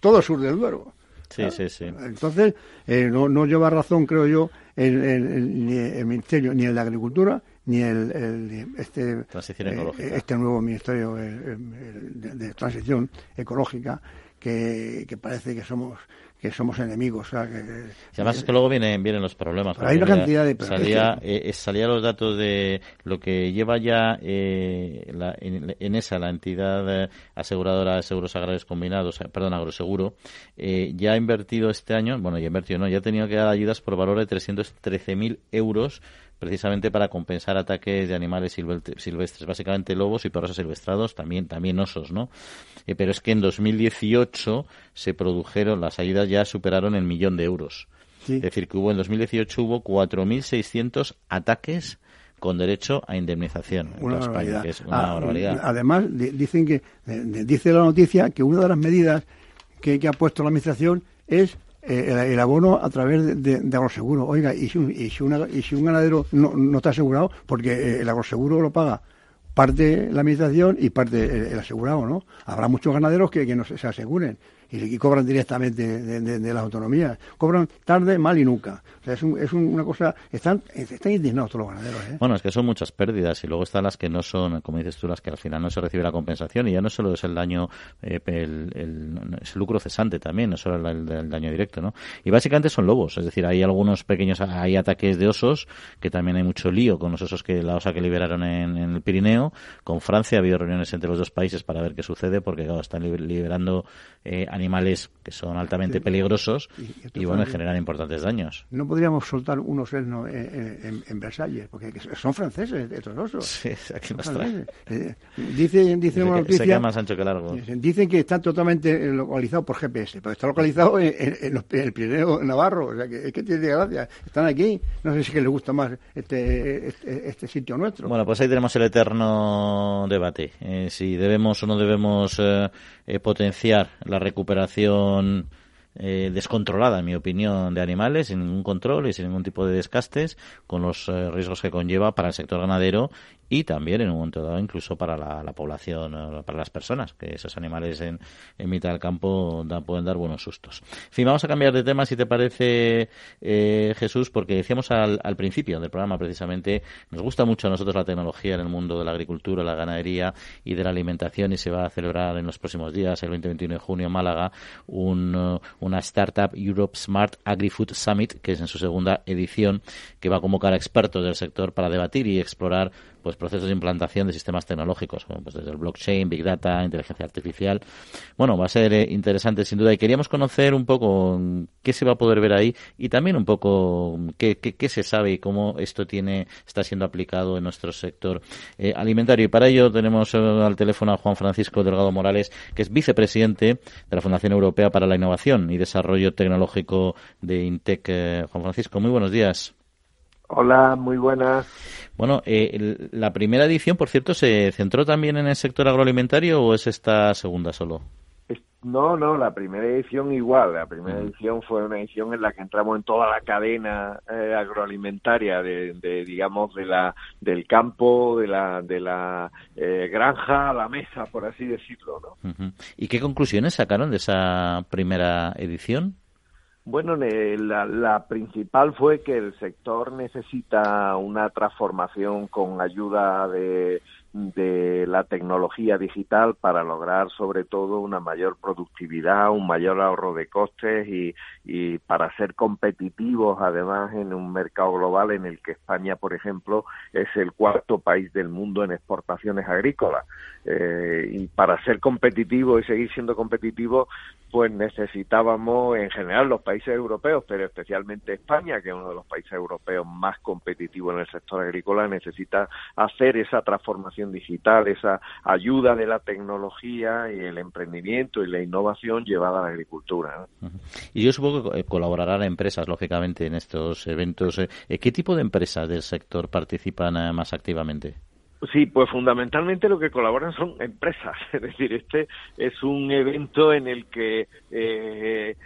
todo el sur del Duero. Sí, sí, sí. Entonces, eh, no, no lleva razón, creo yo, el, el, ni el Ministerio, ni el de Agricultura, ni el, este, eh, este nuevo Ministerio de, Transición Ecológica, que, que parece que somos que somos enemigos. que, además es que luego vienen, vienen los problemas. Hay una cantidad de... Salía, eh, salía los datos de lo que lleva ya eh, en, esa, la entidad aseguradora de seguros agrarios combinados, perdón, agroseguro, ya ha invertido este año, bueno, ya ha invertido, no, ya ha tenido que dar ayudas por valor de 313.000 euros precisamente para compensar ataques de animales silvestres, básicamente lobos y perros silvestrados, también, también osos, ¿no? Eh, pero es que en 2018 se produjeron, las ayudas ya superaron el millón de euros. Es decir, que hubo en 2018 hubo 4.600 ataques con derecho a indemnización en España, que es una ah, barbaridad. Además, dicen que, dice la noticia que una de las medidas que ha puesto la Administración es eh, el, abono a través de, de, agroseguro. Oiga, y si, un, y si, y si un ganadero no, no, está asegurado, porque eh, el agroseguro lo paga parte la administración y parte el, asegurado, ¿no? Habrá muchos ganaderos que, que no se aseguren y, cobran directamente de, las autonomías. Cobran tarde, mal y nunca. O sea, es, es una cosa. Están, están indignados todos los ganaderos. ¿eh? Bueno, es que son muchas pérdidas y luego están las que no son, como dices tú, las que al final no se recibe la compensación y ya no solo es el daño, eh, el, el, es el lucro cesante también, no solo el, daño directo, ¿no? Y básicamente son lobos, es decir, hay algunos pequeños, hay ataques de osos, que también hay mucho lío con los osos que la osa que liberaron en, el Pirineo. Con Francia ha habido reuniones entre los dos países para ver qué sucede, porque claro, están liberando eh, que son altamente peligrosos y, bueno, generan importantes daños. No podríamos soltar unos en, en, en, Versalles, porque son franceses estos osos. Sí, aquí nos trae. Eh, dice, dice una noticia, más ancho que largo. Dicen que están totalmente localizados por GPS, pero está localizado en, el Pirineo Navarro, o sea que es que tiene gracia. Están aquí, no sé si que les gusta más este, este, este sitio nuestro. Bueno, pues ahí tenemos el eterno debate, eh, si debemos o no debemos eh, potenciar la recuperación eh, descontrolada, en mi opinión, de animales, sin ningún control y sin ningún tipo de descastes, con los eh, riesgos que conlleva para el sector ganadero y también en un momento dado incluso para la, población, eh, para las personas, que esos animales en, en mitad del campo pueden dar buenos sustos. En fin, vamos a cambiar de tema, si te parece, eh, Jesús, porque decíamos al, al, principio del programa precisamente, nos gusta mucho a nosotros la tecnología en el mundo de la agricultura, la ganadería y de la alimentación y se va a celebrar en los próximos días, el 20-21 de junio en Málaga, un, uh, una Startup Europe Smart Agri-Food Summit, que es en su segunda edición, que va a convocar a expertos del sector para debatir y explorar pues procesos de implantación de sistemas tecnológicos, pues desde el blockchain, big data, inteligencia artificial. Bueno, va a ser eh, interesante sin duda y queríamos conocer un poco qué se va a poder ver ahí y también un poco qué, qué, se sabe y cómo esto tiene está siendo aplicado en nuestro sector eh, alimentario. Y para ello tenemos eh, al teléfono a Juan Francisco Delgado Morales, que es vicepresidente de la Fundación Europea para la Innovación y Desarrollo Tecnológico de INTEC. Juan Francisco, muy buenos días. Hola, muy buenas. Bueno, eh, la primera edición, por cierto, ¿se centró también en el sector agroalimentario o es esta segunda solo? No, no, la primera edición igual. La primera edición fue una edición en la que entramos en toda la cadena eh, agroalimentaria de, digamos, de la del campo, de la de la eh, granja a la mesa, por así decirlo, ¿no? ¿Y qué conclusiones sacaron de esa primera edición? Bueno, la, principal fue que el sector necesita una transformación con ayuda de, de la tecnología digital para lograr sobre todo una mayor productividad, un mayor ahorro de costes y, y para ser competitivos además en un mercado global en el que España, por ejemplo, es el cuarto país del mundo en exportaciones agrícolas. Eh, y para ser competitivo y seguir siendo competitivo, pues necesitábamos en general los países europeos, pero especialmente España, que es uno de los países europeos más competitivos en el sector agrícola, necesita hacer esa transformación digital, esa ayuda de la tecnología y el emprendimiento y la innovación llevada a la agricultura. Y yo supongo que colaborarán empresas, lógicamente, en estos eventos. Eh, ¿Qué tipo de empresas del sector participan eh, más activamente? Sí, pues fundamentalmente lo que colaboran son empresas. Es decir, este es un evento en el que eh,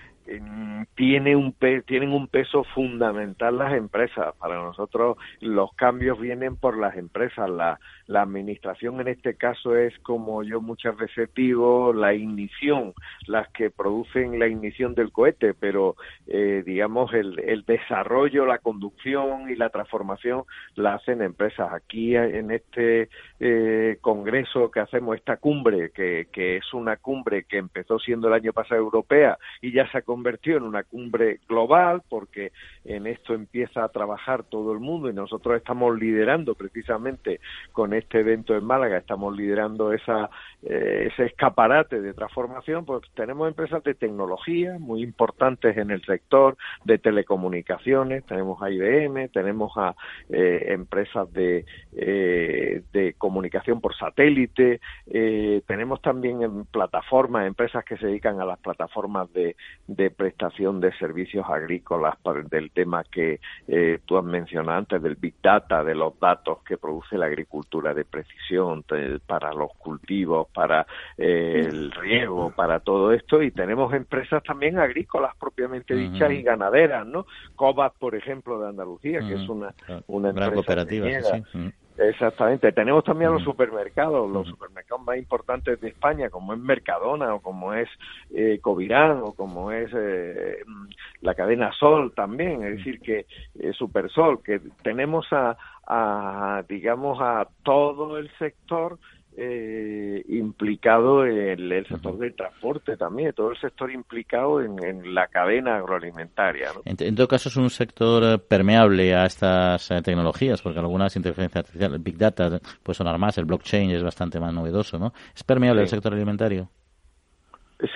tiene un tienen un peso fundamental las empresas. Para nosotros los cambios vienen por las empresas. La, la administración en este caso es, como yo muchas veces digo, la ignición, las que producen la ignición del cohete, pero eh, digamos el, el desarrollo, la conducción y la transformación la hacen empresas. Aquí en este eh, congreso que hacemos, esta cumbre, que, que es una cumbre que empezó siendo el año pasado europea y ya se ha convertido en una cumbre global, porque en esto empieza a trabajar todo el mundo y nosotros estamos liderando precisamente con este evento en Málaga, estamos liderando esa, eh, ese escaparate de transformación, pues tenemos empresas de tecnología muy importantes en el sector de telecomunicaciones, tenemos a IBM, tenemos a eh, empresas de, de comunicación por satélite, tenemos también en plataformas, empresas que se dedican a las plataformas de prestación de servicios agrícolas del tema que eh, tú has mencionado antes, del Big Data, de los datos que produce la agricultura de precisión para los cultivos, para eh, el riego, para todo esto. Y tenemos empresas también agrícolas propiamente dichas y ganaderas, ¿no? Cobas, por ejemplo, de Andalucía, que es una, una empresa cooperativa. Exactamente. Tenemos también los supermercados, los supermercados más importantes de España, como es Mercadona o como es eh, Covirán o como es eh, la cadena Sol también, es decir, que eh, Supersol, que tenemos a, a, digamos, a todo el sector eh, implicado en el sector del transporte también, todo el sector implicado en, la cadena agroalimentaria. En, todo caso es un sector eh, permeable a estas eh, tecnologías, porque algunas inteligencia artificial, el Big Data puede sonar más, el blockchain es bastante más novedoso, ¿no? ¿Es permeable el sector alimentario?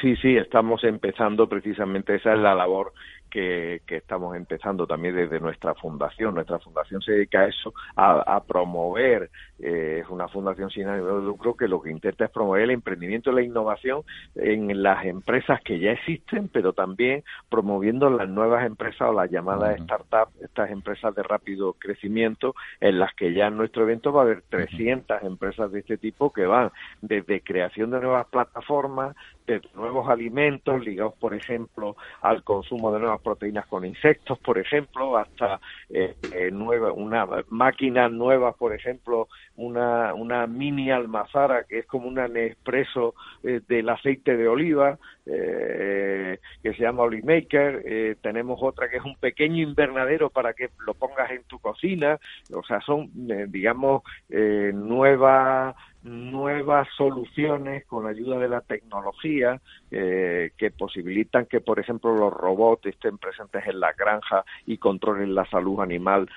Sí, sí, estamos empezando precisamente, esa es la labor que, estamos empezando también desde nuestra fundación. Nuestra fundación se dedica a eso, a, promover, eh, es una fundación sin ánimo de lucro que lo que intenta es promover el emprendimiento y la innovación en las empresas que ya existen, pero también promoviendo las nuevas empresas o las llamadas startups, estas empresas de rápido crecimiento, en las que ya en nuestro evento va a haber 300 empresas de este tipo que van desde creación de nuevas plataformas, de nuevos alimentos ligados, por ejemplo, al consumo de nuevas proteínas con insectos, por ejemplo, hasta eh, eh, nueva, una máquina nueva, por ejemplo, una, una mini almazara que es como un Nespresso eh, del aceite de oliva, que se llama Olimaker, tenemos otra que es un pequeño invernadero para que lo pongas en tu cocina, o sea, son, digamos, nuevas nuevas soluciones con ayuda de la tecnología eh, que posibilitan que, por ejemplo, los robots estén presentes en la granja y controlen la salud animal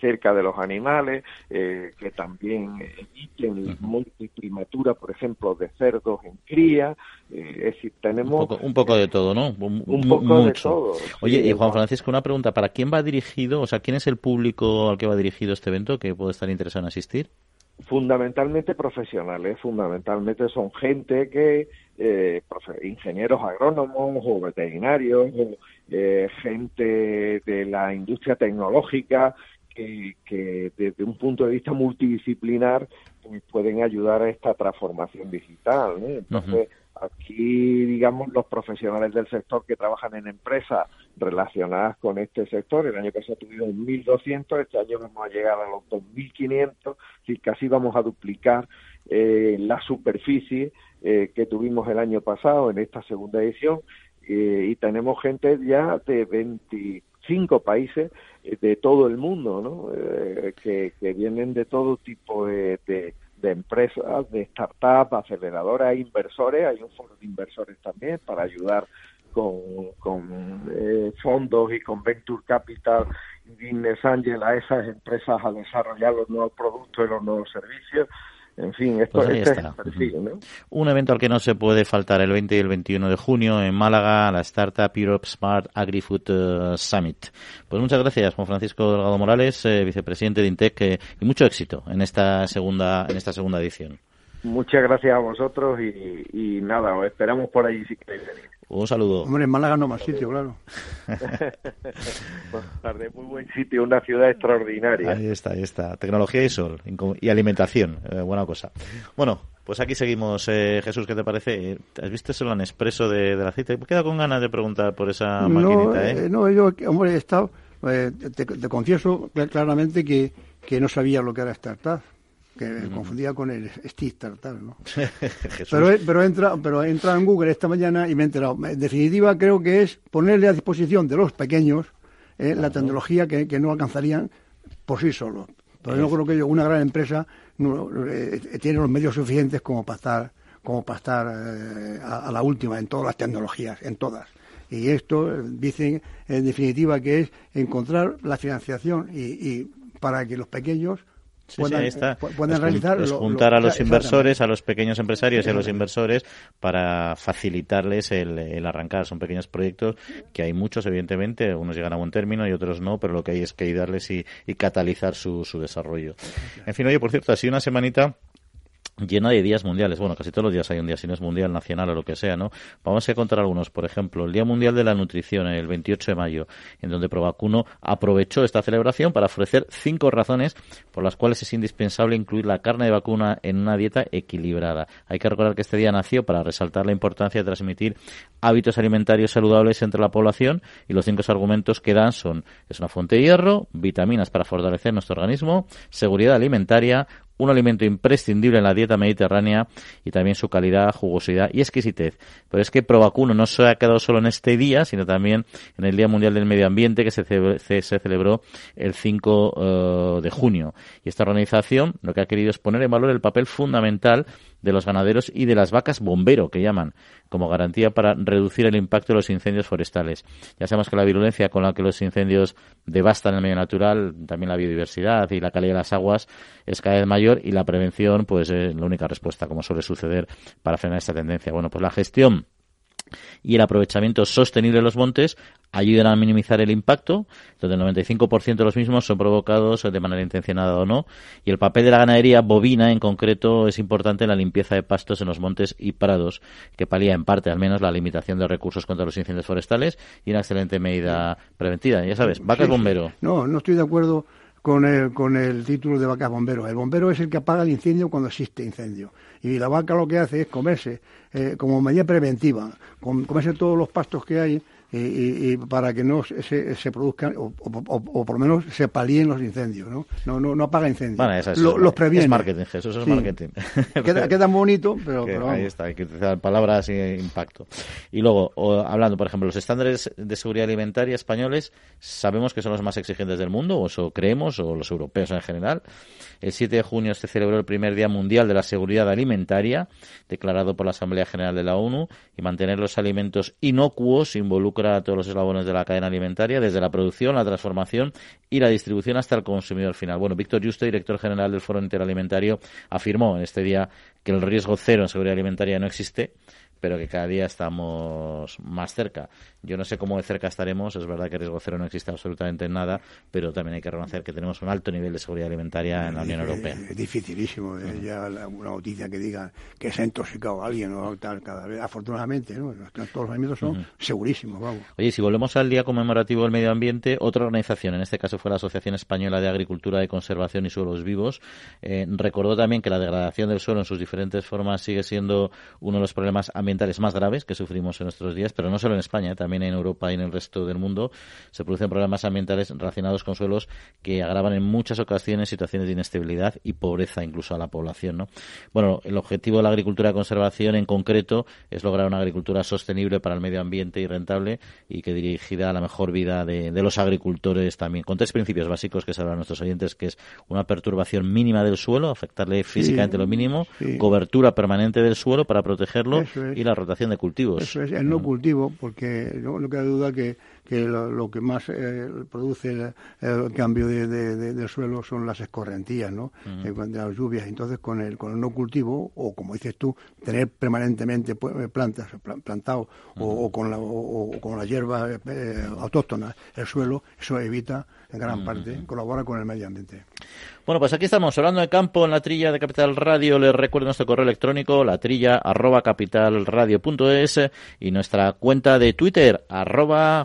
cerca de los animales, eh, que también eviten multiprimatura, por ejemplo, de cerdos en cría. Eh, es decir, tenemos... Un poco, de todo, ¿no? Un, poco de todo. Oye, y Juan Francisco, una pregunta. ¿Para quién va dirigido, o sea, quién es el público al que va dirigido este evento que puede estar interesado en asistir? Fundamentalmente profesionales, fundamentalmente son gente que, eh, ingenieros agrónomos o veterinarios, eh, gente de la industria tecnológica, que, que, desde un punto de vista multidisciplinar pues, pueden ayudar a esta transformación digital. Entonces, Aquí, digamos, los profesionales del sector que trabajan en empresas relacionadas con este sector, el año pasado tuvimos 1.200, este año vamos a llegar a los 2.500, y casi vamos a duplicar eh, la superficie eh, que tuvimos el año pasado en esta segunda edición, eh, y tenemos gente ya de 25 países de todo el mundo, ¿no? que, que, vienen de todo tipo de empresas, de startups, aceleradoras, inversores. Hay un foro de inversores también para ayudar con, con eh, fondos y con Venture Capital y Business Angel a esas empresas a desarrollar los nuevos productos y los nuevos servicios. En fin, esto Pues ahí este es. Un evento al que no se puede faltar el 20 y el 21 de junio en Málaga, la Startup Europe Smart Agri-Food eh, Summit. Pues muchas gracias, Juan Francisco Delgado Morales, eh, vicepresidente de Intec, eh, y mucho éxito en esta segunda, en esta segunda edición. Muchas gracias a vosotros y, y nada, os esperamos por ahí si queréis venir. Un saludo. Hombre, en Málaga no más sitio, claro. Buenas tardes, muy buen sitio, una ciudad extraordinaria. Ahí está, ahí está. Tecnología y sol y alimentación, eh, buena cosa. Bueno, pues aquí seguimos. Eh, Jesús, ¿qué te parece? Eh, ¿Has visto eso en expreso de, aceite? Me queda con ganas de preguntar por esa no, maquinita, ¿eh? eh, no, yo, hombre, he estado, eh, te, te confieso cl- claramente que, que no sabía lo que era startup, que me confundía con el Steve Startup, ¿no? Pero, he- pero, entrado en Google esta mañana y me he enterado. En definitiva, creo que es ponerle a disposición de los pequeños eh, la tecnología que, que no alcanzarían por sí solos. Pero yo creo que una gran empresa no, eh, tiene los medios suficientes como para estar, como para estar eh, a, a la última en todas las tecnologías, en todas. Y esto eh, dicen en definitiva que es encontrar la financiación y, y para que los pequeños Sí, puedan, ahí está. eh, puedan Es jun- realizar es lo- lo- juntar a los inversores, a los pequeños empresarios y a los inversores para facilitarles el, el arrancar. Son pequeños proyectos que hay muchos, evidentemente. Unos llegan a buen término y otros no, pero lo que hay es que ayudarles y, y catalizar su, su desarrollo. En fin, oye, por cierto, ha sido una semanita llena de días mundiales. Bueno, casi todos los días hay un día, si no es mundial, nacional o lo que sea, ¿no? Vamos a contar algunos. Por ejemplo, el Día Mundial de la Nutrición, el 28 de mayo, en donde Provacuno aprovechó esta celebración para ofrecer cinco razones por las cuales es indispensable incluir la carne de vacuna en una dieta equilibrada. Hay que recordar que este día nació para resaltar la importancia de transmitir hábitos alimentarios saludables entre la población y los cinco argumentos que dan son es una fuente de hierro, vitaminas para fortalecer nuestro organismo, seguridad alimentaria, un alimento imprescindible en la dieta mediterránea y también su calidad, jugosidad y exquisitez. Pero es que Provacuno no se ha quedado solo en este día, sino también en el Día Mundial del Medio Ambiente que se, cele- se- se celebró el 5 eh, de junio. Y esta organización lo que ha querido es poner en valor el papel fundamental de los ganaderos y de las vacas bombero, que llaman, como garantía para reducir el impacto de los incendios forestales. Ya sabemos que la virulencia con la que los incendios devastan el medio natural, también la biodiversidad y la calidad de las aguas es cada vez mayor y la prevención pues es la única respuesta, como suele suceder para frenar esta tendencia. Bueno, pues la gestión y el aprovechamiento sostenible de los montes ayudan a minimizar el impacto, donde el 95% de los mismos son provocados de manera intencionada o no, y el papel de la ganadería bovina en concreto es importante en la limpieza de pastos en los montes y prados, que palía en parte al menos la limitación de recursos contra los incendios forestales y una excelente medida preventiva. Ya sabes, vacas Sí, sí. bombero. No, no estoy de acuerdo con el, con el título de vacas bombero. El bombero es el que apaga el incendio cuando existe incendio. Y la vaca lo que hace es comerse, eh, como medida preventiva, com- comerse todos los pastos que hay y, para que no se, produzcan, o, o- o- o por lo menos se palíen los incendios, ¿no? No, no, no apaga incendios. Bueno, es- los es previene. marketing, Jesús, eso es Sí. marketing. Queda, queda bonito, pero, Que pero ahí está, hay que utilizar palabras y impacto. Y luego, o- hablando, por ejemplo, los estándares de seguridad alimentaria españoles, sabemos que son los más exigentes del mundo, o eso creemos, o los europeos en general. El 7 de junio se celebró el primer Día Mundial de la Seguridad Alimentaria, declarado por la Asamblea General de la ONU, y mantener los alimentos inocuos involucra a todos los eslabones de la cadena alimentaria, desde la producción, la transformación y la distribución hasta el consumidor final. Bueno, Víctor Yuste, director general del Foro Interalimentario, afirmó en este día que el riesgo cero en seguridad alimentaria no existe, pero que cada día estamos más cerca. Yo no sé cómo de cerca estaremos, es verdad que riesgo cero no existe absolutamente nada, pero también hay que reconocer que tenemos un alto nivel de seguridad alimentaria en la Unión Europea. Es dificilísimo eh, ya una noticia que diga que se ha intoxicado alguien o tal cada vez. Afortunadamente, ¿no? todos los alimentos son segurísimos, vamos. Oye, si volvemos al Día Conmemorativo del Medio Ambiente, otra organización, en este caso fue la Asociación Española de Agricultura de Conservación y Suelos Vivos, eh, recordó también que la degradación del suelo en sus diferentes formas sigue siendo uno de los problemas ambientales más graves que sufrimos en nuestros días, pero no solo en España, eh, también también en Europa y en el resto del mundo, se producen problemas ambientales relacionados con suelos que agravan en muchas ocasiones situaciones de inestabilidad y pobreza incluso a la población. ¿no? Bueno, el objetivo de la agricultura de conservación en concreto es lograr una agricultura sostenible para el medio ambiente y rentable y que dirigida a la mejor vida de, los agricultores también, con tres principios básicos que sabrán nuestros oyentes, que es una perturbación mínima del suelo, afectarle físicamente lo mínimo, cobertura permanente del suelo para protegerlo y la rotación de cultivos. Eso es, el no cultivo, porque no, no queda duda que que lo, que más eh, produce el, cambio de, del suelo son las escorrentías, ¿no? Uh de las lluvias. Entonces, con el, con el no cultivo, o como dices tú, tener permanentemente eh, plantas plantados o, con la, o, con la hierba autóctona el suelo, eso evita en gran parte, colabora con el medio ambiente. Bueno, pues aquí estamos hablando de campo en la trilla de Capital Radio. Les recuerdo nuestro correo electrónico, la trilla arroba capitalradio.es y nuestra cuenta de Twitter, arroba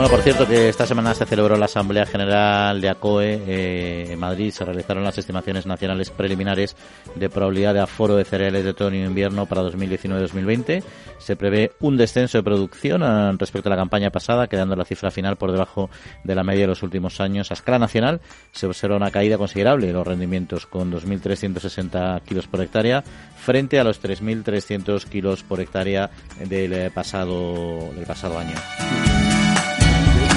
Bueno, por cierto que esta semana se celebró la Asamblea General de ACOE eh, en Madrid. Se realizaron las estimaciones nacionales preliminares de probabilidad de aforo de cereales de otoño e invierno para 2019-2020. Se prevé un descenso de producción eh, respecto a la campaña pasada, quedando la cifra final por debajo de la media de los últimos años. A escala nacional se observa una caída considerable en los rendimientos, con 2.360 kilos por hectárea frente a los 3.300 kilos por hectárea del eh, pasado, del pasado año.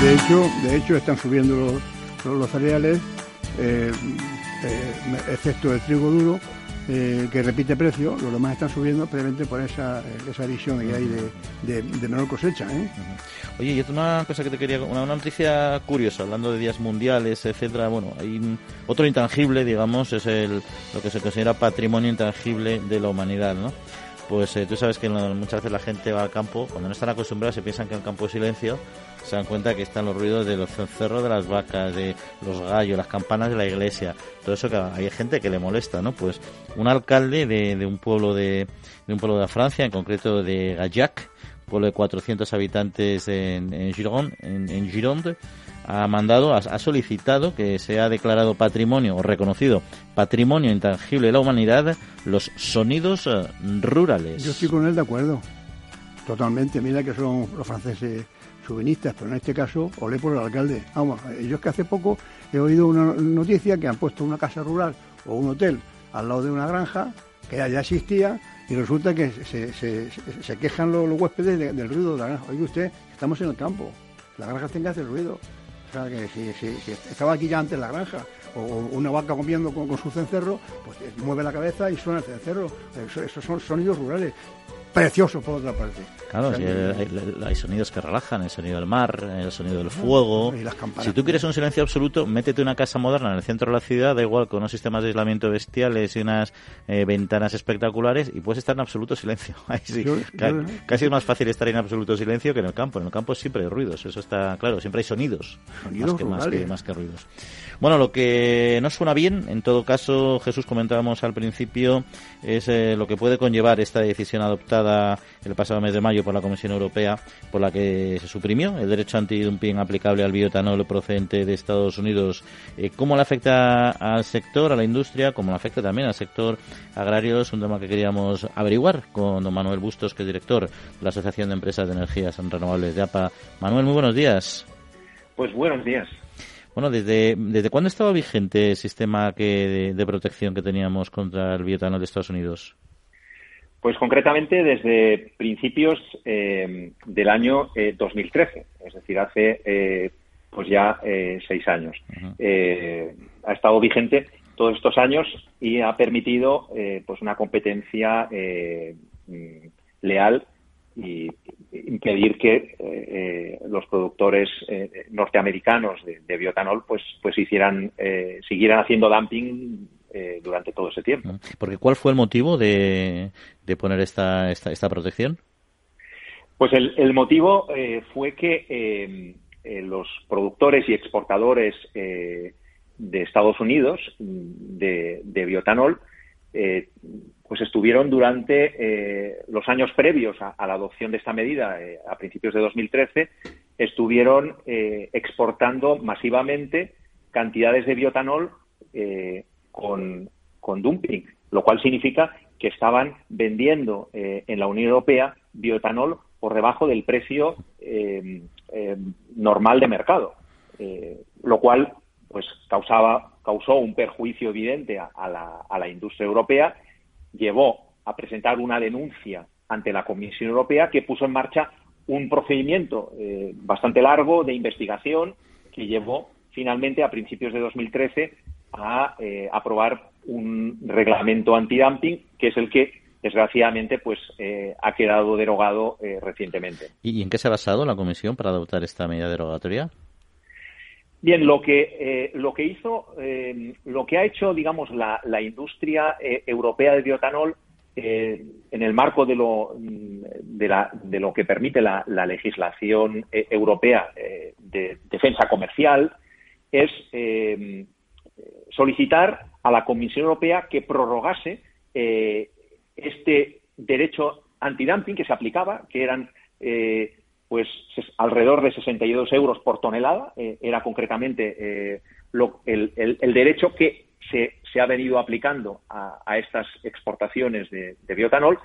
De hecho, de hecho están subiendo los, cereales, eh, eh, excepto el trigo duro, eh, que repite precio, los demás están subiendo precisamente por esa, esa visión que hay de, menor cosecha. Oye, y una cosa que te quería, una, noticia curiosa, hablando de días mundiales, etcétera, bueno, hay otro intangible, digamos, es el, lo que se considera patrimonio intangible de la humanidad, ¿no? Pues tú sabes que muchas veces la gente va al campo, cuando no están acostumbrados se piensan que el campo es silencio, se dan cuenta que están los ruidos de los cencerros de las vacas, de los gallos, las campanas de la iglesia, todo eso que hay gente que le molesta, ¿no? Pues un alcalde de, un pueblo de, un pueblo de Francia, en concreto de Gallac, pueblo de 400 habitantes en, en Gironde, en, Gironde ha mandado, ha, solicitado que sea declarado patrimonio o reconocido patrimonio intangible de la humanidad los sonidos eh, rurales. Yo estoy con él de acuerdo, totalmente. Mira que son los franceses chauvinistas, pero en este caso olé por el alcalde. Vamos, yo es que hace poco he oído una noticia que han puesto una casa rural o un hotel al lado de una granja que ya existía y resulta que se, se, quejan los, huéspedes del ruido de la granja. Oye usted, estamos en el campo, la granja tiene que hacer ruido. Sea, que si, estaba aquí ya antes la granja, o, una vaca comiendo con, su cencerro, pues mueve la cabeza y suena el cencerro. esos son sonidos rurales precioso por otra parte. Claro, hay, sonidos que relajan, el sonido del mar, el sonido del fuego. si tú quieres un silencio absoluto, métete una casa moderna en el centro de la ciudad, da igual, con unos sistemas de aislamiento bestiales y unas eh, ventanas espectaculares, y puedes estar en absoluto silencio. casi es más fácil estar en absoluto silencio que en el campo. En el campo siempre hay ruidos, eso está claro, siempre hay sonidos, más, que, más, que, más que ruidos. Bueno, lo que no suena bien, en todo caso, Jesús comentábamos al principio, es eh, lo que puede conllevar esta decisión adoptada el pasado mes de mayo por la Comisión Europea, por la que se suprimió el derecho antidumping aplicable al bioetanol procedente de Estados Unidos. Eh, ¿Cómo le afecta al sector, a la industria? ¿Cómo le afecta también al sector agrario? Es un tema que queríamos averiguar con don Manuel Bustos, que es director de la Asociación de Empresas de Energías Renovables de APA. Manuel, muy buenos días. Pues buenos días. Bueno, ¿desde, desde cuándo estaba vigente el sistema que, de, protección que teníamos contra el bioetanol de Estados Unidos? Pues concretamente desde principios eh, del año 2013, eh, es decir, hace eh, pues ya seis años. ha estado vigente todos estos años y ha permitido pues una competencia mm, leal y, impedir que los productores norteamericanos de, biotanol pues pues hicieran siguieran haciendo dumping durante todo ese tiempo. Porque ¿cuál fue el motivo de, de poner esta, esta, esta protección? Pues el, motivo fue que los productores y exportadores de Estados Unidos de, de biotanol eh, pues estuvieron durante eh, los años previos a, la adopción de esta medida, eh, a principios de 2013, estuvieron exportando masivamente cantidades de biotanol con, dumping, lo cual significa que estaban vendiendo en la Unión Europea biotanol por debajo del precio normal de mercado, lo cual pues causaba causó un perjuicio evidente a, la, industria europea, llevó a presentar una denuncia ante la Comisión Europea que puso en marcha un procedimiento eh, bastante largo de investigación que llevó finalmente a principios de 2013 a eh, aprobar un reglamento antidumping que es el que desgraciadamente pues eh, ha quedado derogado recientemente. ¿Y en qué se ha basado la Comisión para adoptar esta medida derogatoria? Bien, lo que, eh, lo que hizo, eh, lo que ha hecho, digamos, la, industria eh, europea de biotanol en el marco de lo, mm, de, la, de lo que permite la, legislación europea de defensa comercial es solicitar a la Comisión Europea que prorrogase este derecho antidumping que se aplicaba, que eran pues alrededor de 62 euros por tonelada, eh, era concretamente eh, el, derecho que se, ha venido aplicando a, estas exportaciones de, biotanol.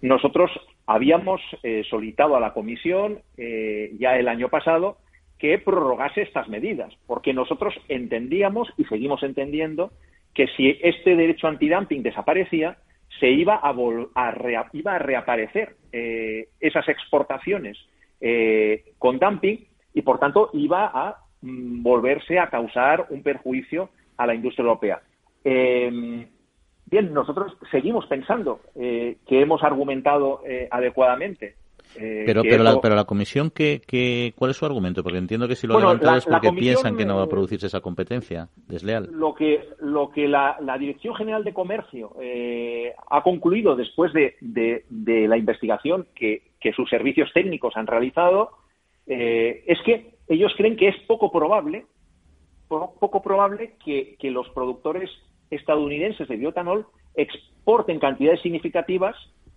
Nosotros habíamos eh, solicitado a la Comisión ya el año pasado que prorrogase estas medidas, porque nosotros entendíamos y seguimos entendiendo que si este derecho antidumping desaparecía, se iba a, iba a reaparecer esas exportaciones eh, con dumping y, por tanto, iba a mm, volverse a causar un perjuicio a la industria europea. Em, bien, nosotros seguimos pensando eh, que hemos argumentado eh, adecuadamente eh, pero, pero, la, pero la comisión, ¿qué, cuál es su argumento? Porque entiendo que si lo bueno, es porque piensan que no va a producirse esa competencia desleal. Lo que, lo que la, Dirección General de Comercio eh, ha concluido después de, de, la investigación que, sus servicios técnicos han realizado eh, es que ellos creen que es poco probable, poco probable que, que los productores estadounidenses de biotanol exporten cantidades significativas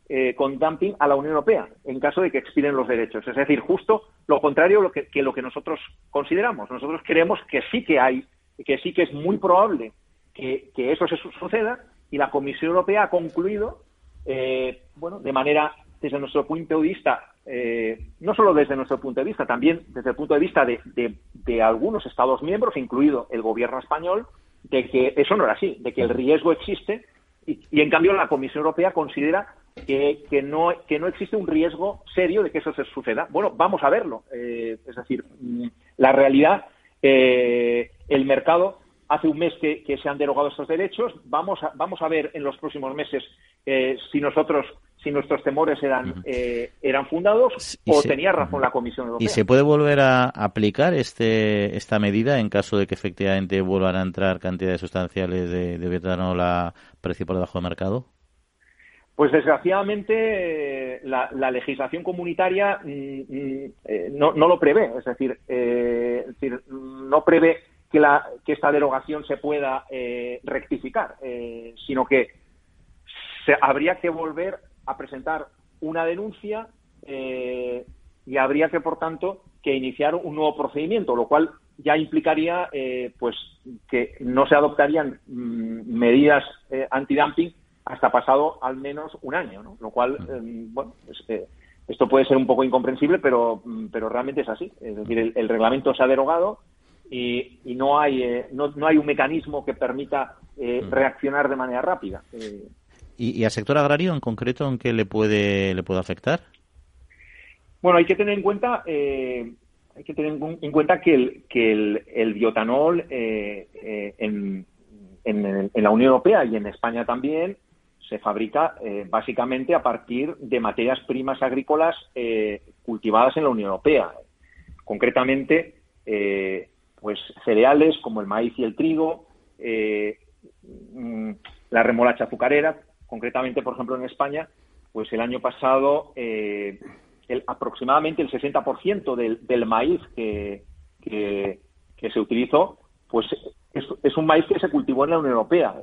eh, con dumping a la Unión Europea en caso de que expiren los derechos. Es decir, justo lo contrario lo que, lo que nosotros consideramos. Nosotros creemos que sí que hay, que sí que es muy probable que, eso se suceda y la Comisión Europea ha concluido, eh, bueno, de manera desde nuestro punto de vista, eh, no solo desde nuestro punto de vista, también desde el punto de vista de, algunos Estados miembros, incluido el gobierno español, de que eso no era así, de que el riesgo existe y en cambio la Comisión Europea considera que, no, que no existe un riesgo serio de que eso se suceda. Bueno, vamos a verlo. Eh, es decir, mm, la realidad, eh, el mercado, hace un mes que, se han derogado estos derechos. Vamos a, vamos a ver en los próximos meses eh, si nosotros si nuestros temores eran, eran fundados o tenía razón la Comisión Europea. ¿Y se puede volver a aplicar este, esta medida en caso de que efectivamente vuelvan a entrar cantidades sustanciales de, de betanol a precio por debajo de mercado? Pues desgraciadamente la, legislación comunitaria mm, mm, eh, no, lo prevé, es decir, eh, no prevé que, la, que esta derogación se pueda eh, rectificar, sino que se, habría que volver a presentar una denuncia y habría que, por tanto, que iniciar un nuevo procedimiento, lo cual ya implicaría pues que no se adoptarían mm, medidas antidumping hasta pasado al menos un año, ¿no? Lo cual, eh, bueno, esto puede ser un poco incomprensible, pero, mm, pero realmente es así. Es decir, el, reglamento se ha derogado y, y no, hay, eh, no, no, hay un mecanismo que permita eh, reaccionar de manera rápida. ¿Y, ¿Y, al sector agrario en concreto en qué le puede, le puede afectar? Bueno, hay que tener en cuenta hay que tener en cuenta que el, que el, el biotanol en, en, en, la Unión Europea y en España también se fabrica eh, básicamente a partir de materias primas agrícolas eh, cultivadas en la Unión Europea. Concretamente, eh, pues cereales como el maíz y el trigo, mm, la remolacha azucarera, concretamente, por ejemplo, en España, pues el año pasado aproximadamente el 60% del, maíz que, se utilizó, pues es, un maíz que se cultivó en la Unión Europea.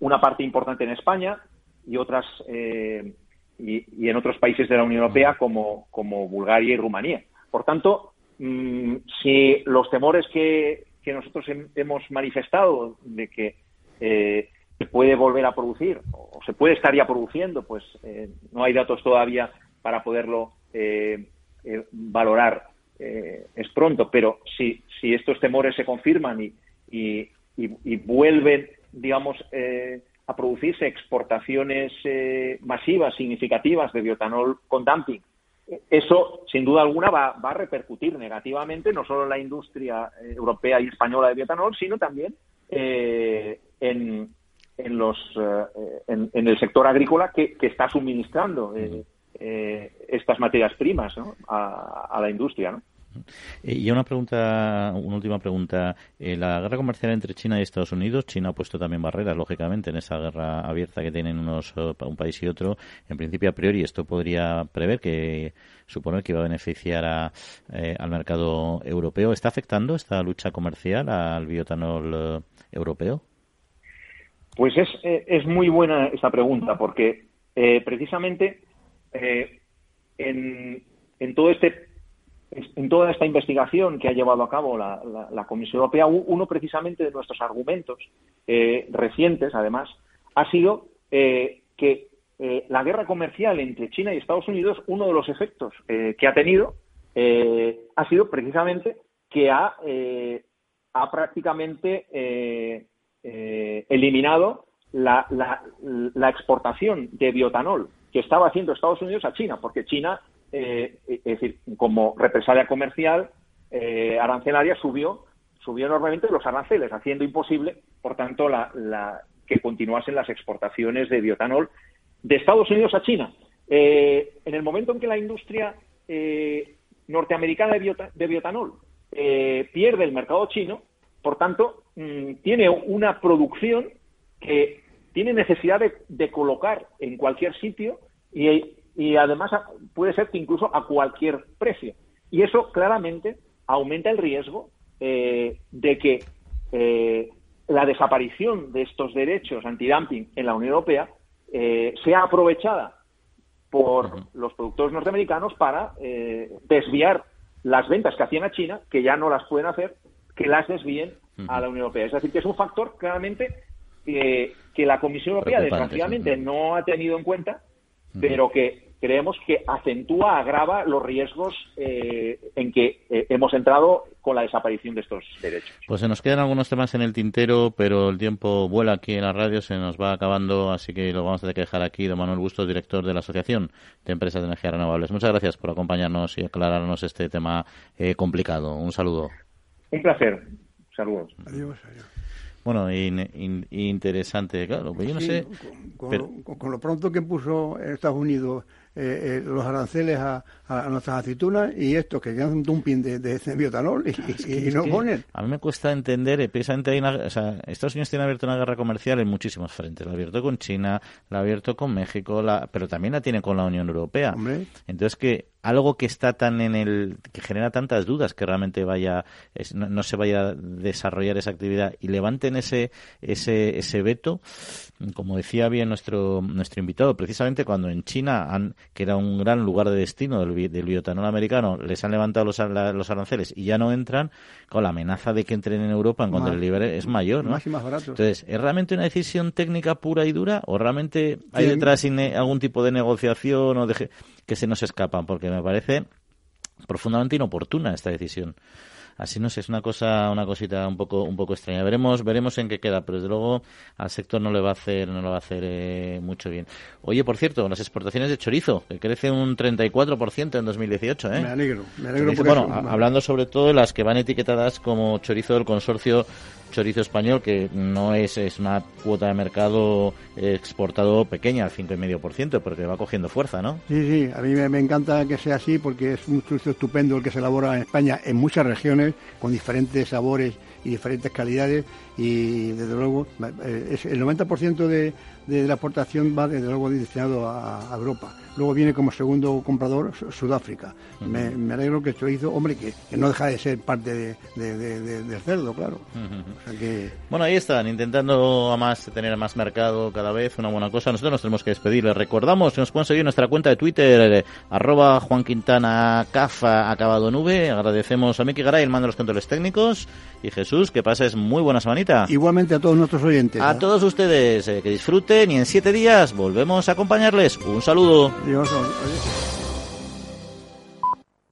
Una parte importante en España y otras y, y, en otros países de la Unión Europea como, como Bulgaria y Rumanía. Por tanto, Mm, si los temores que, nosotros hemos manifestado de que eh, se puede volver a producir o se puede estar ya produciendo, pues eh, no hay datos todavía para poderlo eh, valorar. es pronto, pero si, si estos temores se confirman y, y, y vuelven, digamos, a producirse exportaciones masivas, significativas de biotanol con dumping eso, sin duda alguna, va, a repercutir negativamente no solo en la industria eh, europea y española de biotanol, sino también eh, en, en, los, eh, en, el sector agrícola que, está suministrando estas materias primas a, a, la industria. ¿no? Eh, y una pregunta, una última pregunta. Eh, la guerra comercial entre China y Estados Unidos, China ha puesto también barreras, lógicamente, en esa guerra abierta que tienen unos eh, un país y otro. En principio, a priori, esto podría prever que suponer que iba a beneficiar al mercado europeo. ¿Está afectando esta lucha comercial al biotanol europeo? Pues es, es muy buena esta pregunta, porque precisamente en, en todo este en toda esta investigación que ha llevado a cabo la, Comisión Europea, uno precisamente de nuestros argumentos eh, recientes, además, ha sido eh, que eh, la guerra comercial entre China y Estados Unidos, uno de los efectos que ha tenido ha sido precisamente que ha, ha prácticamente eliminado la, la exportación de biotanol que estaba haciendo Estados Unidos a China, porque China eh, es decir, como represalia comercial, eh, arancelaria subió, subió enormemente los aranceles, haciendo imposible, por tanto, la, que continuasen las exportaciones de biotanol de Estados Unidos a China. Eh, en el momento en que la industria norteamericana de, biotanol pierde el mercado chino, por tanto, mm, tiene una producción que tiene necesidad de, de, colocar en cualquier sitio y y además puede ser que incluso a cualquier precio. Y eso claramente aumenta el riesgo eh, de que eh, la desaparición de estos derechos antidumping en la Unión Europea eh, sea aprovechada por los productores norteamericanos para desviar las ventas que hacían a China, que ya no las pueden hacer, que las desvíen a la Unión Europea. Es decir, que es un factor claramente que la Comisión Europea desgraciadamente no ha tenido en cuenta, pero que creemos que acentúa, agrava los riesgos eh, en que eh, hemos entrado con la desaparición de estos derechos. Pues se nos quedan algunos temas en el tintero, pero el tiempo vuela aquí en la radio, se nos va acabando, así que lo vamos a tener que dejar aquí. Don Manuel Bustos, director de la Asociación de Empresas de Energías Renovables. Muchas gracias por acompañarnos y aclararnos este tema eh, complicado. Un saludo. Un placer. Saludos. Adiós. adiós. Bueno, interesante, claro, pues yo no sé. con, lo pronto que puso Estados Unidos eh, eh, los aranceles a, nuestras aceitunas y esto que quedan un dumping de, de, biotanol y, no ponen. A mí me cuesta entender, eh, precisamente hay una, o sea, Estados Unidos tiene abierto una guerra comercial en muchísimos frentes. La ha abierto con China, la ha abierto con México, la, pero también la tiene con la Unión Europea. Entonces que algo que está tan en el que genera tantas dudas que realmente vaya no, se vaya a desarrollar esa actividad y levanten ese ese ese veto como decía bien nuestro nuestro invitado precisamente cuando en China han que era un gran lugar de destino del, del biotanol americano les han levantado los, los aranceles y ya no entran con la amenaza de que entren en Europa en cuanto el libre es mayor ¿no? más y más barato. entonces es realmente una decisión técnica pura y dura o realmente hay detrás algún tipo de negociación o de que se nos escapan, porque me parece profundamente inoportuna esta decisión. Así no sé, es una cosa, una cosita un poco, un poco extraña. Veremos, veremos en qué queda, pero desde luego al sector no le va a hacer, no le va a hacer eh, mucho bien. Oye, por cierto, las exportaciones de chorizo, que crecen un 34% en 2018, ¿eh? Me alegro, me alegro Bueno, hablando sobre todo de las que van etiquetadas como chorizo del consorcio chorizo español que no es, es una cuota de mercado exportado pequeña, al 5,5%, porque va cogiendo fuerza, ¿no? Sí, sí, a mí me, encanta que sea así porque es un chorizo estupendo el que se elabora en España en muchas regiones con diferentes sabores y diferentes calidades y desde luego eh, el 90% de, de la exportación va desde luego destinado a, Europa. Luego viene como segundo comprador Sudáfrica. me, alegro que esto hizo, hombre, que, no deja de ser parte del cerdo, claro. Bueno, ahí están, intentando a más tener más mercado cada vez, una buena cosa. Nosotros nos tenemos que despedir. Les recordamos que nos pueden seguir en nuestra cuenta de Twitter, eh, arroba Juan Quintana Cafa, acabado nube. Agradecemos a Miki Garay, el mando de los controles técnicos. Y Jesús, que pases muy buena semanita. Igualmente a todos nuestros oyentes. A todos ustedes, eh, que disfruten y en siete días volvemos a acompañarles. Un saludo. 李教授，哎。